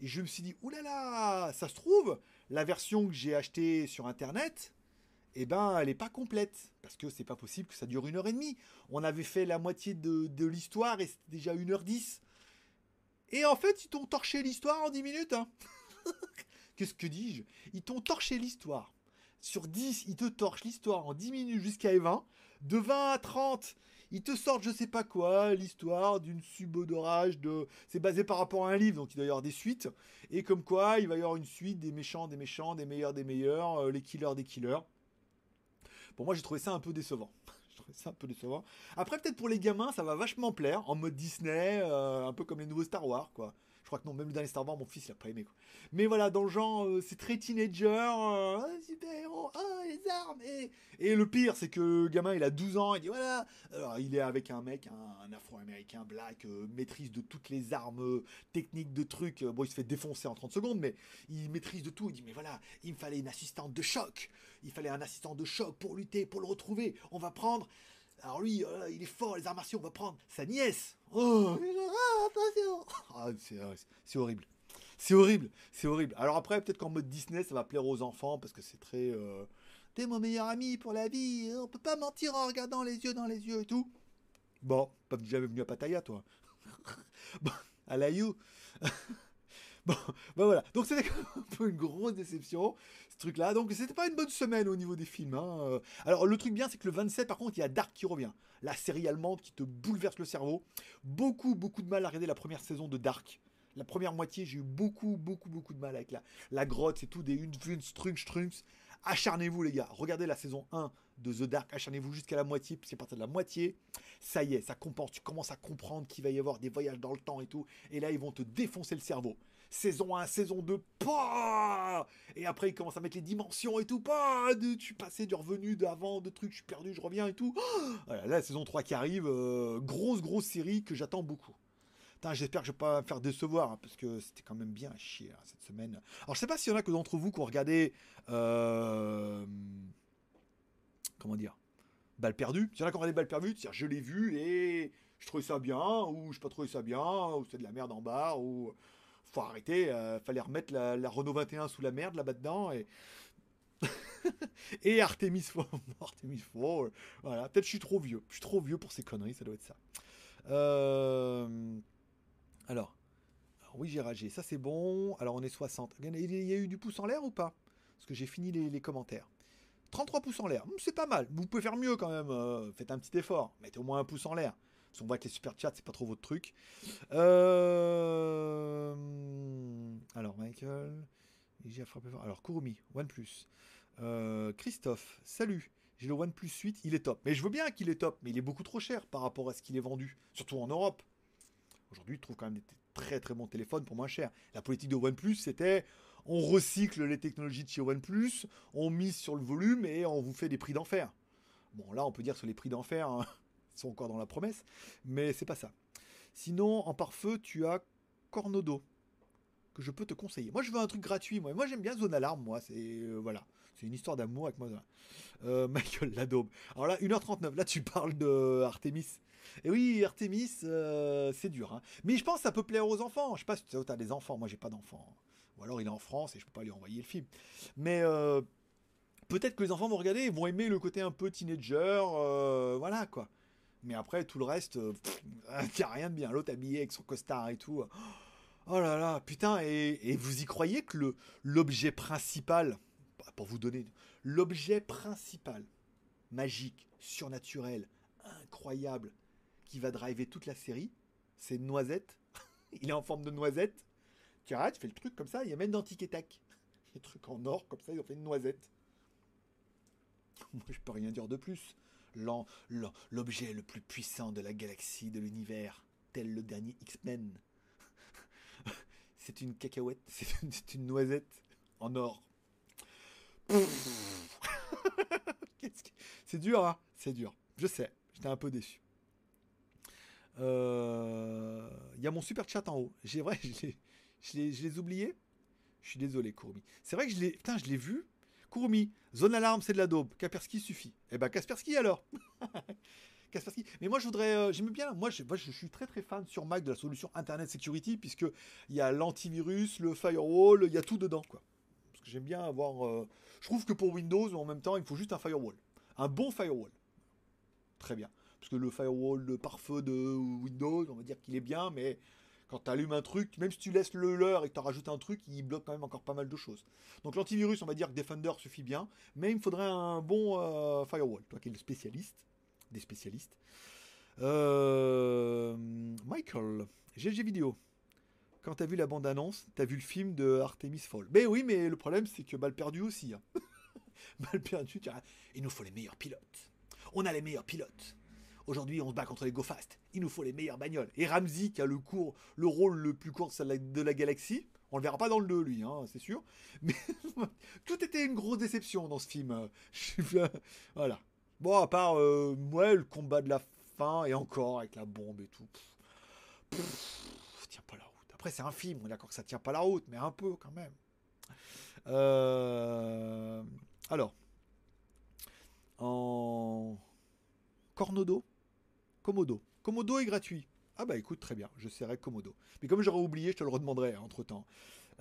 Et je me suis dit, oulala, ça se trouve, la version que j'ai achetée sur internet, eh ben, elle n'est pas complète. Parce que c'est pas possible que ça dure une heure et demie. On avait fait la moitié de, l'histoire et c'était déjà une heure dix. Et en fait, ils t'ont torché l'histoire en dix minutes. Hein. Qu'est-ce que dis-je? Ils t'ont torché l'histoire. Sur 10, ils te torchent l'histoire en 10 minutes jusqu'à 20. De 20 à 30, ils te sortent je sais pas quoi, l'histoire d'une subodorage de... C'est basé par rapport à un livre, donc il doit y avoir des suites. Et comme quoi, il va y avoir une suite des méchants des méchants, des meilleurs des meilleurs, euh, les killers des killers. Pour moi, j'ai trouvé ça un peu décevant. un peu décevant. Après, peut-être pour les gamins, ça va vachement plaire, en mode Disney, euh, un peu comme les nouveaux Star Wars, quoi. Je crois que non, même le dernier Star Wars, mon fils, il a pas aimé. Quoi. Mais voilà, dans le genre, euh, c'est très teenager, euh, super héros, ah, les armes. Et, le pire, c'est que le gamin, il a 12 ans, il dit voilà. Alors, il est avec un mec, un, afro-américain, black, euh, maîtrise de toutes les armes, techniques de trucs. Bon, il se fait défoncer en 30 secondes, mais il maîtrise de tout. Il dit mais voilà, il me fallait une assistante de choc. Il fallait un assistant de choc pour lutter, pour le retrouver. On va prendre alors lui, il est fort, les arts martiaux, on va prendre sa nièce. Oh, attention ah, C'est horrible. C'est horrible, c'est horrible. Alors après, peut-être qu'en mode Disney, ça va plaire aux enfants parce que c'est très... Euh, T'es mon meilleur ami pour la vie, on peut pas mentir en regardant les yeux dans les yeux et tout. Bon, pas jamais venu à Pattaya, toi. bon, à la you. bon, ben voilà. Donc c'était un peu une grosse déception truc-là. Donc c'était pas une bonne semaine au niveau des films. Hein. Alors le truc bien, c'est que le 27, par contre, il y a Dark qui revient. La série allemande qui te bouleverse le cerveau. Beaucoup, beaucoup de mal à regarder la première saison de Dark. La première moitié, j'ai eu beaucoup, beaucoup, beaucoup de mal avec la, la grotte, c'est tout des une, strunks, strunks. Acharnez-vous, les gars. Regardez la saison 1 de The Dark. Acharnez-vous jusqu'à la moitié. Puis à partir de la moitié, ça y est, ça compense. Tu commences à comprendre qu'il va y avoir des voyages dans le temps et tout. Et là, ils vont te défoncer le cerveau saison 1, saison 2, pas Et après, il commence à mettre les dimensions et tout, pas de, Tu passais du revenu d'avant, de trucs, je suis perdu, je reviens et tout. Voilà, là, la saison 3 qui arrive, euh, grosse, grosse série que j'attends beaucoup. J'espère que je vais pas me faire décevoir, hein, parce que c'était quand même bien à chier hein, cette semaine. Alors, je sais pas s'il y en a que d'entre vous qui ont regardé. Euh, comment dire Balle perdue. S'il y en a qui ont regardé Balle perdue, je l'ai vu et je trouvais ça bien, ou je pas trouvé ça bien, ou c'est de la merde en bas, ou faut arrêter, euh, fallait remettre la, Renault 21 sous la merde là-bas dedans et et Artemis Fowl, Artemis voilà, peut-être je suis trop vieux, je suis trop vieux pour ces conneries, ça doit être ça. Euh, alors, oui j'ai ragé, ça c'est bon, alors on est 60, il y a eu du pouce en l'air ou pas? Parce que j'ai fini les, commentaires. 33 pouces en l'air, hmm, c'est pas mal, vous pouvez faire mieux quand même, euh, faites un petit effort, mettez au moins un pouce en l'air. On voit que les super chats, c'est pas trop votre truc. Euh, alors, Michael. Alors, Kurumi, OnePlus. Euh, Christophe, salut. J'ai le OnePlus 8, il est top. Mais je veux bien qu'il est top, mais il est beaucoup trop cher par rapport à ce qu'il est vendu, surtout en Europe. Aujourd'hui, je trouve quand même des très très bons téléphones pour moins cher. La politique de OnePlus, c'était on recycle les technologies de chez OnePlus, on mise sur le volume et on vous fait des prix d'enfer. Bon, là, on peut dire sur les prix d'enfer, hein, sont encore dans la promesse, mais c'est pas ça. Sinon, en pare-feu, tu as Cornodo que je peux te conseiller. Moi, je veux un truc gratuit. Moi, moi j'aime bien Zone Alarme. Moi, c'est euh, voilà, c'est une histoire d'amour avec moi. Euh, Michael Ladobe. Alors là, 1h39. Là, tu parles de Artemis. Et oui, Artemis, euh, c'est dur. Hein. Mais je pense que ça peut plaire aux enfants. Je sais pas si tu as des enfants. Moi, j'ai pas d'enfants. Ou alors, il est en France et je peux pas lui envoyer le film. Mais peut-être que les enfants vont regarder et vont aimer le côté un peu teenager. voilà quoi. Mais après, tout le reste, il n'y a rien de bien. L'autre habillé avec son costard et tout. Oh là là, putain, et, vous y croyez que l'objet principal, bah, pour vous donner, l'objet principal, magique, surnaturel, incroyable, qui va driver toute la série, c'est une noisette. il est en forme de noisette. Tu arrêtes, tu fais le truc comme ça, il y a même dans Tic. Des trucs en or, comme ça, ils ont fait une noisette. Moi, je peux rien dire de plus. L'objet le plus puissant de la galaxie, de l'univers, tel le dernier X-Men c'est une cacahuète, c'est une, noisette en or. c'est dur, hein C'est dur. Je sais, j'étais un peu déçu. Il euh, y a mon super chat en haut. J'ai vrai, je les ai oubliés. Je suis désolé, Kurumi. C'est vrai que je je l'ai vu. Kurumi, zone alarme, c'est de la daube. Kaspersky suffit. Eh ben, Kaspersky alors. Kaspersky. Mais moi, je voudrais, euh, j'aime bien. Moi je, je, suis très très fan sur Mac de la solution Internet Security puisque il y a l'antivirus, le firewall, il y a tout dedans. Parce que j'aime bien avoir. Euh, je trouve que pour Windows, en même temps, il faut juste un firewall, un bon firewall. Très bien. Parce que le firewall de pare-feu de Windows, on va dire qu'il est bien, mais quand tu allumes un truc, même si tu laisses le leur et que tu rajoutes un truc, il bloque quand même encore pas mal de choses. Donc l'antivirus, on va dire que Defender suffit bien, mais il me faudrait un bon euh, firewall. Toi qui es le spécialiste, des spécialistes. Euh, Michael, GG Vidéo. Quand t'as vu la bande-annonce, t'as vu le film de Artemis Fall. Mais oui, mais le problème, c'est que balle perdu aussi. Hein. balle perdu, il nous faut les meilleurs pilotes. On a les meilleurs pilotes. Aujourd'hui, on se bat contre les Go Fast. Il nous faut les meilleures bagnoles. Et Ramsey, qui a le, rôle le plus court de la galaxie, on le verra pas dans le 2, lui, hein, c'est sûr. Mais tout était une grosse déception dans ce film. voilà. Bon, à part, euh, le combat de la fin, et encore avec la bombe et tout. ça tient pas la route. Après, c'est un film, on est d'accord que ça tient pas la route, mais un peu quand même. Euh, alors, en Cornodo, Komodo. Komodo est gratuit. Ah bah écoute, très bien, je serai Komodo. Mais comme j'aurais oublié, je te le redemanderai hein, entre temps.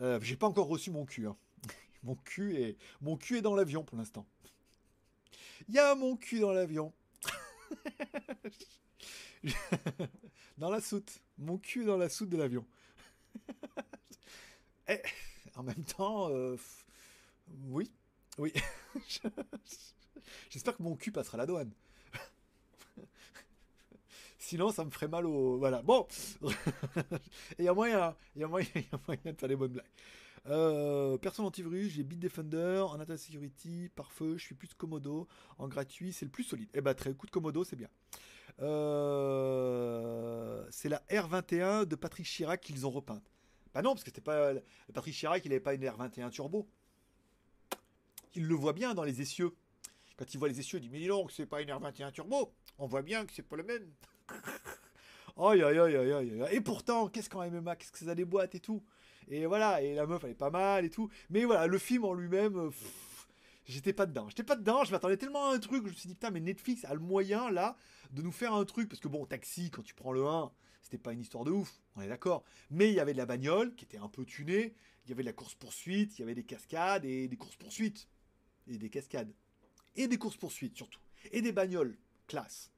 Euh, j'ai pas encore reçu mon cul. Hein. mon cul est, dans l'avion pour l'instant. Il y a mon cul dans l'avion. dans la soute. Mon cul dans la soute de l'avion. Et, en même temps, euh, oui, oui. J'espère que mon cul passera la douane. Sinon, ça me ferait mal au. Voilà. Bon. il y a moyen, il y a moyen, de faire des bonnes blagues. Euh, personne antivirus, j'ai Bitdefender, en Internet Security, par feu, je suis plus Komodo, en gratuit, c'est le plus solide. Eh ben très coup de Komodo, c'est bien. Euh, c'est la R21 de Patrick Chirac qu'ils ont repeinte. Bah non, parce que c'était pas Patrick Chirac, il n'avait pas une R21 turbo. Il le voit bien dans les essieux. Quand il voit les essieux, il dit mais non, c'est pas une R21 turbo. On voit bien que c'est pas le même. aïe, aïe, aïe, aïe, aïe. Et pourtant, qu'est-ce qu'en MMA, qu'est-ce que ça déboîte et tout? Et voilà, et la meuf, elle est pas mal et tout. Mais voilà, le film en lui-même, euh, j'étais pas dedans. J'étais pas dedans, je m'attendais tellement à un truc, je me suis dit, putain, mais Netflix a le moyen, là, de nous faire un truc. Parce que bon, Taxi, quand tu prends le 1, c'était pas une histoire de ouf, on est d'accord. Mais il y avait de la bagnole, qui était un peu tunée, il y avait de la course-poursuite, il y avait des cascades et des courses-poursuites. Et des cascades. Et des courses-poursuites, surtout. Et des bagnoles, classe.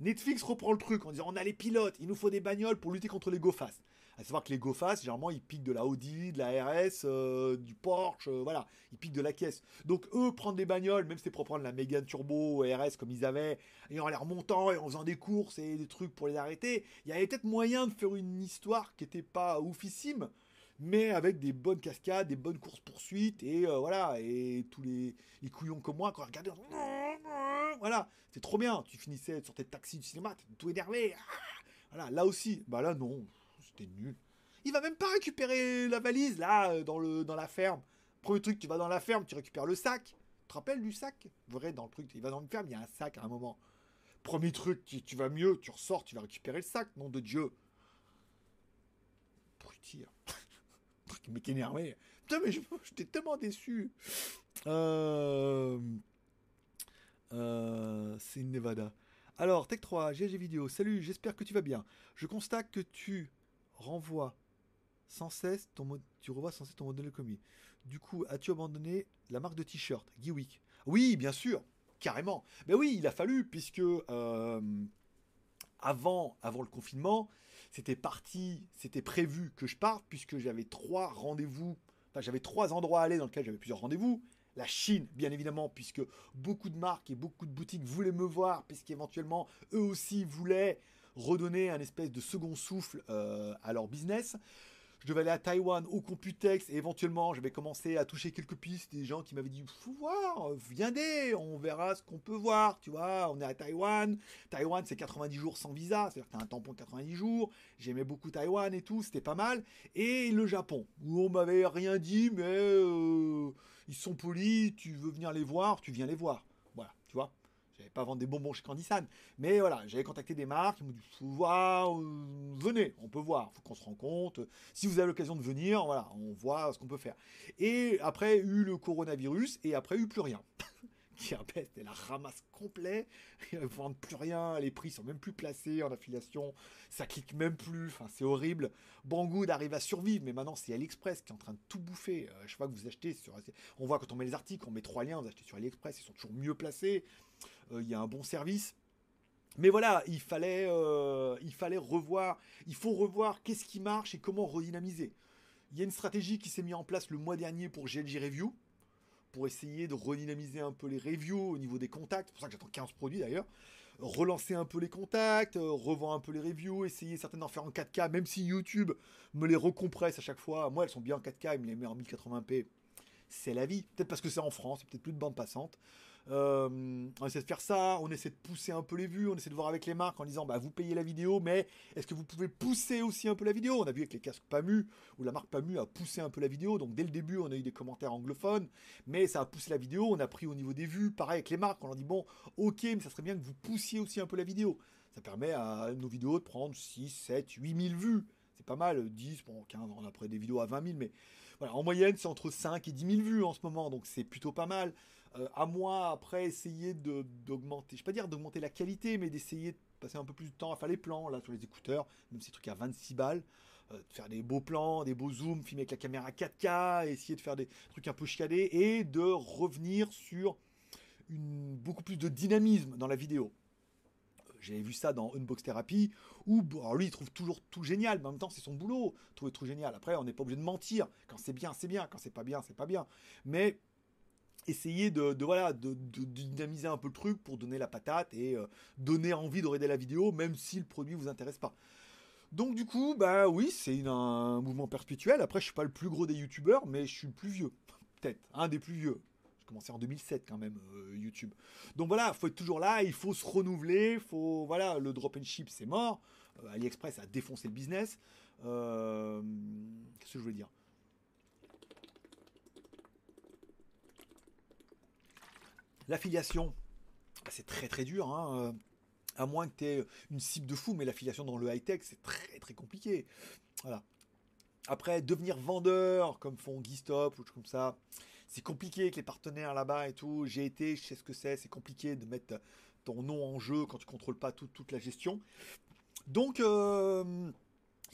Netflix reprend le truc en disant, on a les pilotes, il nous faut des bagnoles pour lutter contre les go-fast. À savoir que les GoFast, généralement, ils piquent de la Audi, de la RS, euh, du Porsche, euh, voilà, ils piquent de la caisse. Donc eux, prendre des bagnoles, même si c'est pour prendre la Mégane Turbo RS comme ils avaient, et en les remontant et en faisant des courses et des trucs pour les arrêter, il y avait peut-être moyen de faire une histoire qui n'était pas oufissime, mais avec des bonnes cascades, des bonnes courses poursuites et euh, voilà et tous les, couillons comme moi quand regardaient voilà, c'est trop bien. Tu finissais sur tes taxis du cinéma, t'es tout énervé. Voilà, là aussi, bah là non, c'était nul. Il va même pas récupérer la valise là euh, dans le dans la ferme. Premier truc, tu vas dans la ferme, tu récupères le sac. Tu te rappelles du sac? Vrai dans le truc, il va dans une ferme, il y a un sac à un moment. Premier truc, tu, tu vas mieux, tu ressors, tu vas récupérer le sac, nom de Dieu. Brutir. truc mec énervé. Putain, mais j'étais tellement déçu. Euh... Euh... C'est Nevada. Alors, Tech 3, GG Vidéo, salut, j'espère que tu vas bien. Je constate que tu renvoies sans cesse ton tu revois sans cesse ton modèle de commis. Du coup, as-tu abandonné la marque de t-shirt, Geewick Oui, bien sûr, carrément. Mais oui, il a fallu, puisque euh, avant, avant le confinement, c'était parti, c'était prévu que je parte, puisque j'avais trois rendez-vous, enfin j'avais trois endroits à aller dans lesquels j'avais plusieurs rendez-vous la Chine, bien évidemment, puisque beaucoup de marques et beaucoup de boutiques voulaient me voir, puisqu'éventuellement, eux aussi voulaient redonner un espèce de second souffle euh, à leur business. Je devais aller à Taïwan au Computex et éventuellement je vais commencer à toucher quelques pistes des gens qui m'avaient dit faut voir, viendez, on verra ce qu'on peut voir, tu vois, on est à Taïwan. Taïwan c'est 90 jours sans visa, c'est-à-dire que tu as un tampon de 90 jours. J'aimais beaucoup Taïwan et tout, c'était pas mal. Et le Japon, où on m'avait rien dit, mais euh, ils sont polis, tu veux venir les voir, tu viens les voir. Voilà, tu vois. J'avais pas vendre des bonbons chez Candysan. Mais voilà, j'avais contacté des marques, ils m'ont dit euh, venez, on peut voir, faut qu'on se rende compte. Si vous avez l'occasion de venir, voilà, on voit ce qu'on peut faire. Et après, eu le coronavirus, et après, eu plus rien. qui appelle, c'était la ramasse complet. Ils ne vendent plus rien, les prix sont même plus placés en affiliation, ça clique même plus, enfin c'est horrible. Banggood arrive à survivre, mais maintenant c'est AliExpress qui est en train de tout bouffer. Euh, je vois que vous achetez sur. On voit quand on met les articles, on met trois liens, vous achetez sur AliExpress, ils sont toujours mieux placés. Euh, il y a un bon service. Mais voilà, il fallait, euh, il fallait revoir, il faut revoir qu'est-ce qui marche et comment redynamiser. Il y a une stratégie qui s'est mise en place le mois dernier pour GLG Review, pour essayer de redynamiser un peu les reviews au niveau des contacts. C'est pour ça que j'attends 15 produits d'ailleurs. Relancer un peu les contacts, euh, revendre un peu les reviews, essayer certainement d'en faire en 4K, même si YouTube me les recompresse à chaque fois. Moi, elles sont bien en 4K, il me les met en 1080p. C'est la vie. Peut-être parce que c'est en France, peut-être plus de bande passante. Euh, on essaie de faire ça, on essaie de pousser un peu les vues, on essaie de voir avec les marques en disant bah vous payez la vidéo, mais est-ce que vous pouvez pousser aussi un peu la vidéo? On a vu avec les casques PAMU, où la marque PAMU a poussé un peu la vidéo, donc dès le début on a eu des commentaires anglophones, mais ça a poussé la vidéo, on a pris au niveau des vues, pareil avec les marques, on leur dit bon ok, mais ça serait bien que vous poussiez aussi un peu la vidéo. Ça permet à nos vidéos de prendre 6, 7, 8 000 vues. C'est pas mal, 10, bon 15, on a pris des vidéos à 20 000, mais voilà, en moyenne c'est entre 5 et 10 000 vues en ce moment, donc c'est plutôt pas mal. Euh, à moi après essayer d'augmenter, je vais pas dire d'augmenter la qualité, mais d'essayer de passer un peu plus de temps à faire les plans là sur les écouteurs, même ces trucs à 26 balles, euh, de faire des beaux plans, des beaux zooms, filmer avec la caméra 4K, essayer de faire des trucs un peu chiadés et de revenir sur beaucoup plus de dynamisme dans la vidéo. Euh, J'avais vu ça dans Unbox Therapy, où lui il trouve toujours tout génial, mais en même temps c'est son boulot, trouver tout génial. Après on n'est pas obligé de mentir, quand c'est bien c'est bien, quand c'est pas bien c'est pas bien. Mais essayer de, voilà, de, dynamiser un peu le truc pour donner la patate et euh, donner envie de regarder la vidéo, même si le produit vous intéresse pas. Donc du coup, bah oui, c'est un mouvement perpétuel. Après, je suis pas le plus gros des youtubeurs, mais je suis le plus vieux, peut-être, un des plus vieux. J'ai commencé en 2007 quand même euh, YouTube. Donc voilà, faut être toujours là, il faut se renouveler, faut voilà, le drop and ship c'est mort. Euh, AliExpress a défoncé le business. Qu'est-ce que je voulais dire? L'affiliation, c'est très très dur. Hein, euh, à moins que tu aies une cible de fou, mais l'affiliation dans le high-tech, c'est très très compliqué. Voilà. Après, devenir vendeur, comme font Stop ou comme ça, c'est compliqué avec les partenaires là-bas et tout. J'ai été, je sais ce que c'est, c'est compliqué de mettre ton nom en jeu quand tu contrôles pas toute la gestion. Donc, euh,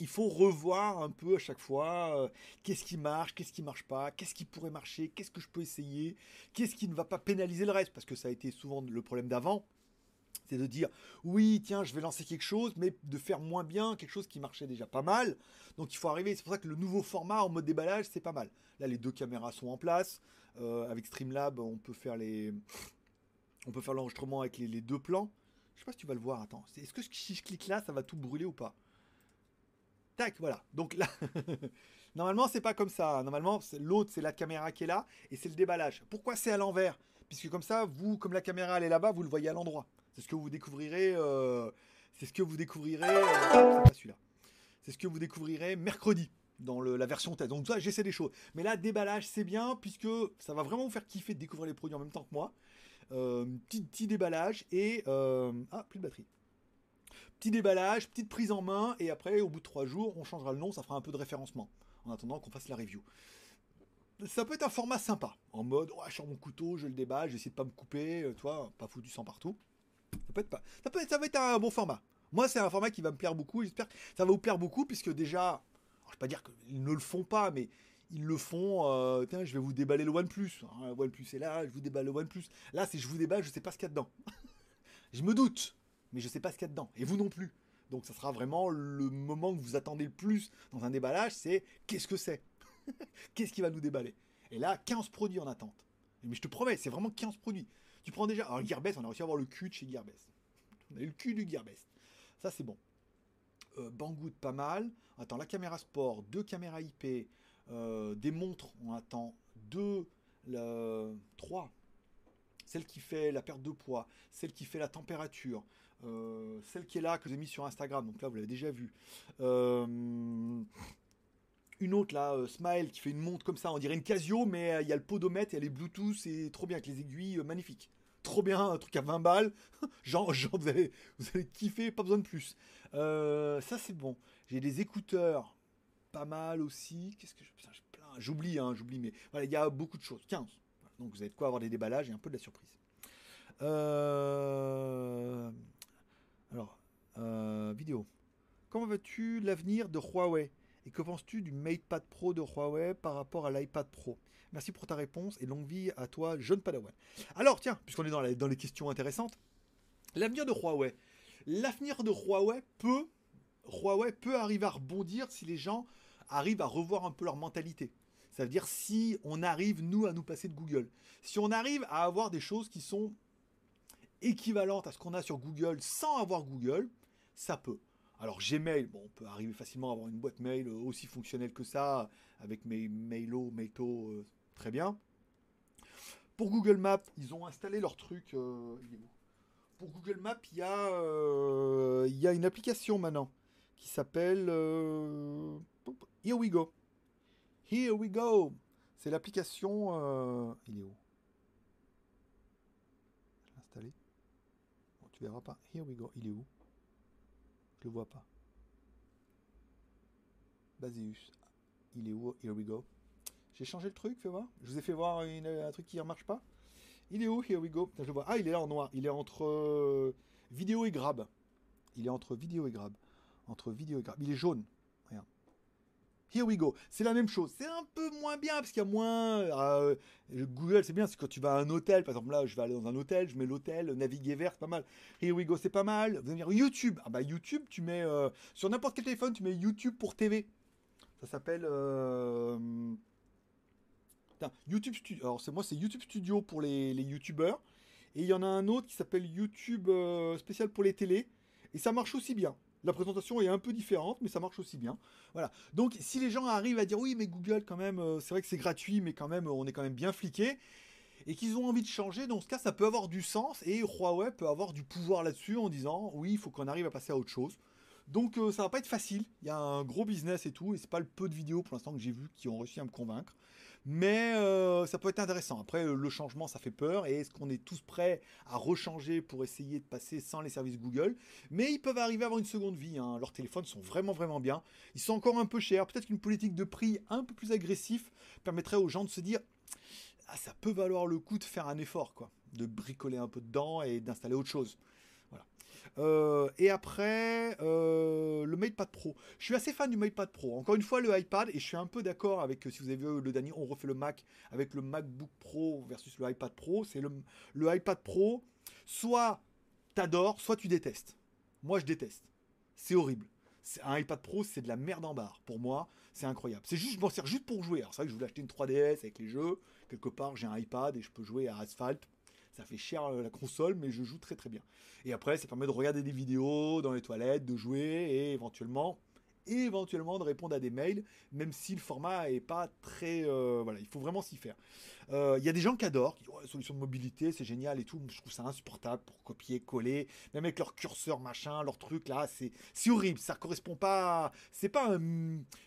il faut revoir un peu à chaque fois euh, qu'est-ce qui marche, qu'est-ce qui marche pas, qu'est-ce qui pourrait marcher, qu'est-ce que je peux essayer, qu'est-ce qui ne va pas pénaliser le reste, parce que ça a été souvent le problème d'avant. C'est de dire oui, tiens, je vais lancer quelque chose, mais de faire moins bien quelque chose qui marchait déjà pas mal. Donc il faut arriver. C'est pour ça que le nouveau format en mode déballage, c'est pas mal. Là, les deux caméras sont en place. Euh, avec Streamlab, on peut faire l'enregistrement avec les, les, deux plans. Je sais pas si tu vas le voir. Attends, est-ce que si je clique là, ça va tout brûler ou pas? Voilà. Donc là, Normalement, c'est pas comme ça. Normalement, l'autre, c'est la caméra qui est là et c'est le déballage. Pourquoi c'est à l'envers? Puisque comme ça, vous, comme la caméra elle est là-bas, vous le voyez à l'endroit. C'est ce que vous découvrirez. Euh, c'est ce que vous découvrirez. Euh. C'est ce que vous découvrirez mercredi dans la version test. Donc, ça, j'essaie des choses. Mais là, déballage, c'est bien puisque ça va vraiment vous faire kiffer de découvrir les produits en même temps que moi. Euh, petit, petit déballage et. ah, plus de batterie petit déballage, petite prise en main, et après, au bout de trois jours, on changera le nom, ça fera un peu de référencement, en attendant qu'on fasse la review. Ça peut être un format sympa, en mode, oh, je sors mon couteau, je le déballe, j'essaie de pas me couper, euh, toi, pas foutu sang partout. Ça peut être pas, ça peut, ça va être un bon format. Moi, c'est un format qui va me plaire beaucoup, j'espère que ça va vous plaire beaucoup, puisque déjà, je vais pas dire qu'ils ne le font pas, mais ils le font. Euh, tiens, je vais vous déballer le OnePlus. Hein, le OnePlus est là, je vous déballe le OnePlus. Là, si je vous déballe, je sais pas ce qu'il y a dedans. je me doute mais je sais pas ce qu'il y a dedans. Et vous non plus. Donc ça sera vraiment le moment que vous attendez le plus dans un déballage, c'est qu'est-ce que c'est Qu'est-ce qui va nous déballer? Et là, 15 produits en attente. Mais je te promets, c'est vraiment 15 produits. Tu prends déjà... Alors Gearbest, on a réussi à avoir le cul de chez Gearbest. On a eu le cul du Gearbest. Ça, c'est bon. Euh, Banggood, pas mal. Attends, la caméra sport, deux caméras IP, euh, des montres, on attend deux, trois. Celle qui fait la perte de poids, celle qui fait la température, euh, celle qui est là, que j'ai mis sur Instagram, donc là vous l'avez déjà vu. Euh, une autre là, euh, Smile, qui fait une montre comme ça, on dirait une Casio, mais il y a le podomètre, a les Bluetooth, c'est trop bien, avec les aiguilles magnifiques. Trop bien, un truc à 20 balles. genre, genre vous, allez, vous allez kiffer, pas besoin de plus. ça c'est bon. J'ai des écouteurs, pas mal aussi. Qu'est-ce que je. plein. J'oublie, hein, j'oublie, mais voilà, il y a beaucoup de choses. 15. Donc vous avez de quoi avoir des déballages et un peu de la surprise. Alors, euh, vidéo. Comment vois-tu l'avenir de Huawei? Et que penses-tu du MatePad Pro de Huawei par rapport à l'iPad Pro? Merci pour ta réponse et longue vie à toi, jeune Padawan. Alors, tiens, puisqu'on est dans, dans les questions intéressantes, l'avenir de Huawei. L'avenir de Huawei peut, Huawei peut arriver à rebondir si les gens arrivent à revoir un peu leur mentalité. Ça veut dire si on arrive, nous, à nous passer de Google. Si on arrive à avoir des choses qui sont équivalente à ce qu'on a sur Google sans avoir Google, ça peut. Alors Gmail, bon, on peut arriver facilement à avoir une boîte mail aussi fonctionnelle que ça, avec mes Mailo, Maito, euh, très bien. Pour Google Maps, ils ont installé leur truc. Euh, Pour Google Maps, il y, a, euh, il y a une application maintenant qui s'appelle Here We Go. Here We Go. C'est l'application. il est où? Tu verras pas. Here we go. Il est où? Je le vois pas. Baseus. Il est où? Here we go. J'ai changé le truc, fais voir. Je vous ai fait voir un truc qui ne marche pas. Il est où? Here we go. Ah, il est là en noir. Il est entre euh, vidéo et grab. Il est entre vidéo et grab. Entre vidéo et grab. Il est jaune. Here we go. C'est la même chose. C'est un peu moins bien parce qu'il y a moins. Euh, Google, c'est bien. C'est quand tu vas à un hôtel. Par exemple, là, je vais aller dans un hôtel. Je mets l'hôtel, naviguer vert, c'est pas mal. Here we go, c'est pas mal. Vous allez dire YouTube. Ah bah YouTube, tu mets euh, sur n'importe quel téléphone, tu mets YouTube pour TV. Ça s'appelle. Euh, YouTube Studio. Alors c'est moi, c'est YouTube Studio pour les, les YouTubeurs. Et il y en a un autre qui s'appelle YouTube spécial pour les télés. Et ça marche aussi bien. La présentation est un peu différente, mais ça marche aussi bien. Voilà. Donc, si les gens arrivent à dire oui, mais Google, quand même, euh, c'est vrai que c'est gratuit, mais quand même, on est quand même bien fliqué, et qu'ils ont envie de changer, dans ce cas, ça peut avoir du sens, et Huawei peut avoir du pouvoir là-dessus en disant oui, il faut qu'on arrive à passer à autre chose. Donc, euh, ça va pas être facile. Il y a un gros business et tout, et c'est pas le peu de vidéos pour l'instant que j'ai vu qui ont réussi à me convaincre. Mais euh, ça peut être intéressant. Après, le changement, ça fait peur. Et est-ce qu'on est tous prêts à rechanger pour essayer de passer sans les services Google? Mais ils peuvent arriver à avoir une seconde vie. Hein. Leurs téléphones sont vraiment, vraiment bien. Ils sont encore un peu chers. Peut-être qu'une politique de prix un peu plus agressif permettrait aux gens de se dire ah, ça peut valoir le coup de faire un effort, quoi. De bricoler un peu dedans et d'installer autre chose. Euh, et après, euh, le MatePad Pro. Je suis assez fan du MatePad Pro. Encore une fois, le iPad, et je suis un peu d'accord avec, si vous avez vu le dernier, on refait le Mac avec le MacBook Pro versus le iPad Pro. C'est le, le iPad Pro, soit t'adores, soit tu détestes. Moi, je déteste. C'est horrible. Un iPad Pro, c'est de la merde en barre. Pour moi, c'est incroyable. C'est juste, je m'en sers juste pour jouer. Alors, c'est vrai que je voulais acheter une 3DS avec les jeux. Quelque part, j'ai un iPad et je peux jouer à Asphalt ça fait cher euh, la console, mais je joue très très bien. Et après, ça permet de regarder des vidéos dans les toilettes, de jouer et éventuellement et éventuellement de répondre à des mails, même si le format est pas très... euh, voilà, il faut vraiment s'y faire. Euh, Il y a des gens qui adorent, qui disent, Ouais, solution de mobilité, c'est génial et tout. Je trouve ça insupportable pour copier, coller, même avec leur curseur, machin, leur truc là, c'est horrible. Ça correspond pas. C'est pas un.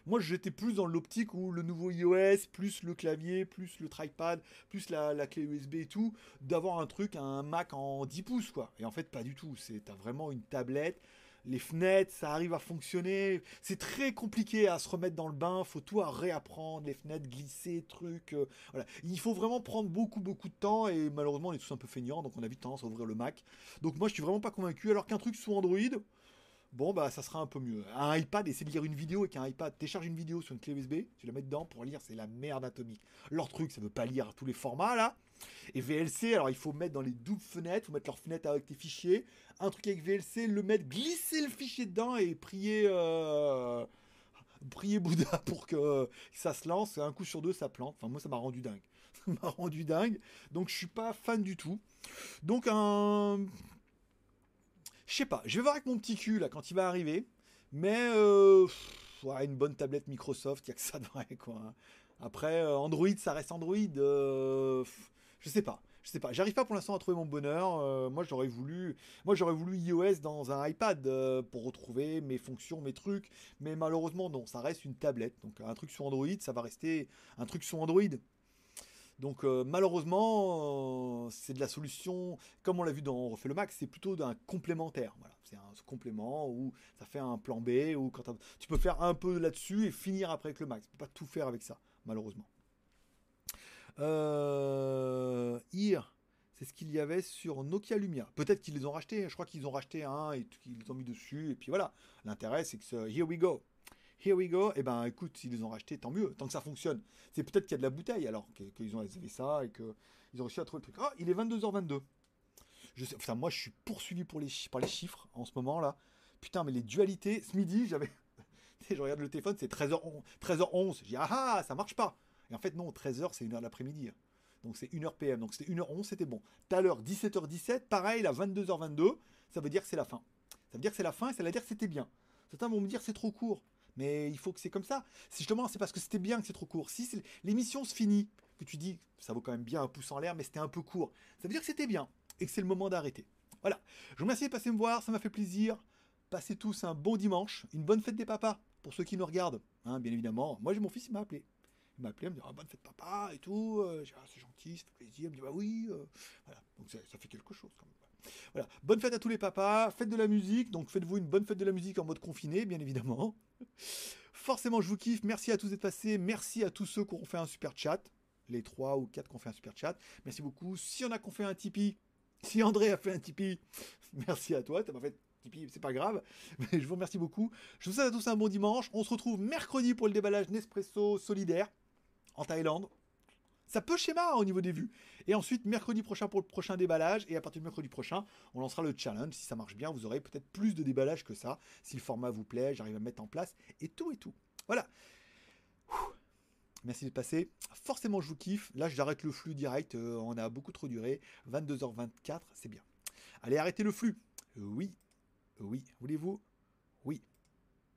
Moi, j'étais plus dans l'optique où le nouveau iOS, plus le clavier, plus le tripad, plus la, la clé USB et tout, d'avoir un truc, un Mac en 10 pouces quoi. Et en fait, pas du tout. C'est vraiment une tablette les fenêtres, ça arrive à fonctionner. C'est très compliqué à se remettre dans le bain. Faut tout à réapprendre, les fenêtres, glisser, trucs. euh, voilà. Il faut vraiment prendre beaucoup, beaucoup de temps. Et malheureusement, on est tous un peu feignants, donc on a vite tendance à ouvrir le Mac. Donc moi, je suis vraiment pas convaincu. Alors qu'un truc sous Android, bon, bah, ça sera un peu mieux. Un iPad, essayer de lire une vidéo avec un iPad. Télécharge une vidéo sur une clé USB, tu la mets dedans pour lire, c'est la merde atomique. Leur truc, ça veut pas lire tous les formats là. Et VLC, alors il faut mettre dans les doubles fenêtres, faut mettre leur fenêtre avec tes fichiers. Un truc avec VLC, le mettre, glisser le fichier dedans et prier, euh, prier Bouddha pour que ça se lance. Un coup sur deux, ça plante. Enfin, moi, ça m'a rendu dingue. Ça m'a rendu dingue. Donc, je suis pas fan du tout. Donc, un. Je sais pas. Je vais voir avec mon petit cul là quand il va arriver. Mais euh, une bonne tablette Microsoft, il y a que ça de vrai quoi. Après, euh, Android, ça reste Android. euh, pff, je sais pas. Je sais pas. J'arrive pas pour l'instant à trouver mon bonheur. Euh, moi, j'aurais voulu, iOS dans un iPad euh, pour retrouver mes fonctions, mes trucs. Mais malheureusement, non. Ça reste une tablette. Donc, un truc sur Android, ça va rester un truc sur Android. Donc euh, malheureusement, c'est de la solution, comme on l'a vu dans refait le Mac, c'est plutôt d'un complémentaire. C'est un complément où ça fait un plan B ou quand tu peux faire un peu là-dessus et finir après avec le Mac. Tu peux pas tout faire avec ça, malheureusement. Euh, Here, c'est ce qu'il y avait sur Nokia Lumia. Peut-être qu'ils les ont rachetés. Je crois qu'ils ont racheté un et qu'ils les ont mis dessus. Et puis voilà. L'intérêt, c'est que ce Here we go. Here we go. Et ben, écoute, s'ils les ont rachetés, tant mieux. Tant que ça fonctionne. C'est peut-être qu'il y a de la bouteille alors qu'ils ont avaient ça et qu'ils ont réussi à trouver le truc. Ah, il est 22h22. Je enfin, moi, je suis poursuivi par les chiffres en ce moment là. Putain, mais les dualités. Ce midi, j'avais. je regarde le téléphone, c'est 13h11. 13h11. J'ai dit, ah ah, ça marche pas. Et en fait, non, 13h, c'est 1h de l'après-midi. Donc c'est 1h PM. Donc c'était 1h11, c'était bon. Tout à l'heure, 17h17, pareil, là, 22h22, ça veut dire que c'est la fin. Ça veut dire que c'est la fin ça veut dire que c'était bien. Certains vont me dire c'est trop court. Mais il faut que c'est comme ça. Si justement, c'est parce que c'était bien que c'est trop court. Si l'émission se finit, que tu dis ça vaut quand même bien un pouce en l'air, mais c'était un peu court, ça veut dire que c'était bien et que c'est le moment d'arrêter. Voilà. Je vous remercie de passer me voir, ça m'a fait plaisir. Passez tous un bon dimanche, une bonne fête des papas pour ceux qui nous regardent. Hein, bien évidemment. Moi, j'ai mon fils, il m'a appelé. Il m'a appelé, il me dit ah, bonne fête papa et tout. Euh, Ah, c'est gentil, ça fait plaisir. Il me dit bah oui. euh, voilà. Donc ça, fait quelque chose. Voilà. Bonne fête à tous les papas. Fête de la musique. Donc faites-vous une bonne fête de la musique en mode confiné, bien évidemment. Forcément, je vous kiffe. Merci à tous d'être passés. Merci à tous ceux qui ont fait un super chat. Les trois ou quatre qui ont fait un super chat. Merci beaucoup. Si on a qui ont fait un Tipeee, si André a fait un Tipeee, merci à toi. T'as pas fait Tipeee, c'est pas grave. Mais je vous remercie beaucoup. Je vous souhaite à tous un bon dimanche. On se retrouve mercredi pour le déballage Nespresso solidaire en Thaïlande. Ça peut schéma au niveau des vues. Et ensuite, mercredi prochain pour le prochain déballage. Et à partir du mercredi prochain, on lancera le challenge. Si ça marche bien, vous aurez peut-être plus de déballage que ça. Si le format vous plaît, j'arrive à mettre en place. Et tout et tout. Voilà. Merci de passer. Forcément, je vous kiffe. Là, j'arrête le flux direct. Euh, on a beaucoup trop duré. 22h24, c'est bien. Allez, arrêtez le flux. Oui. Oui. Voulez-vous? Oui.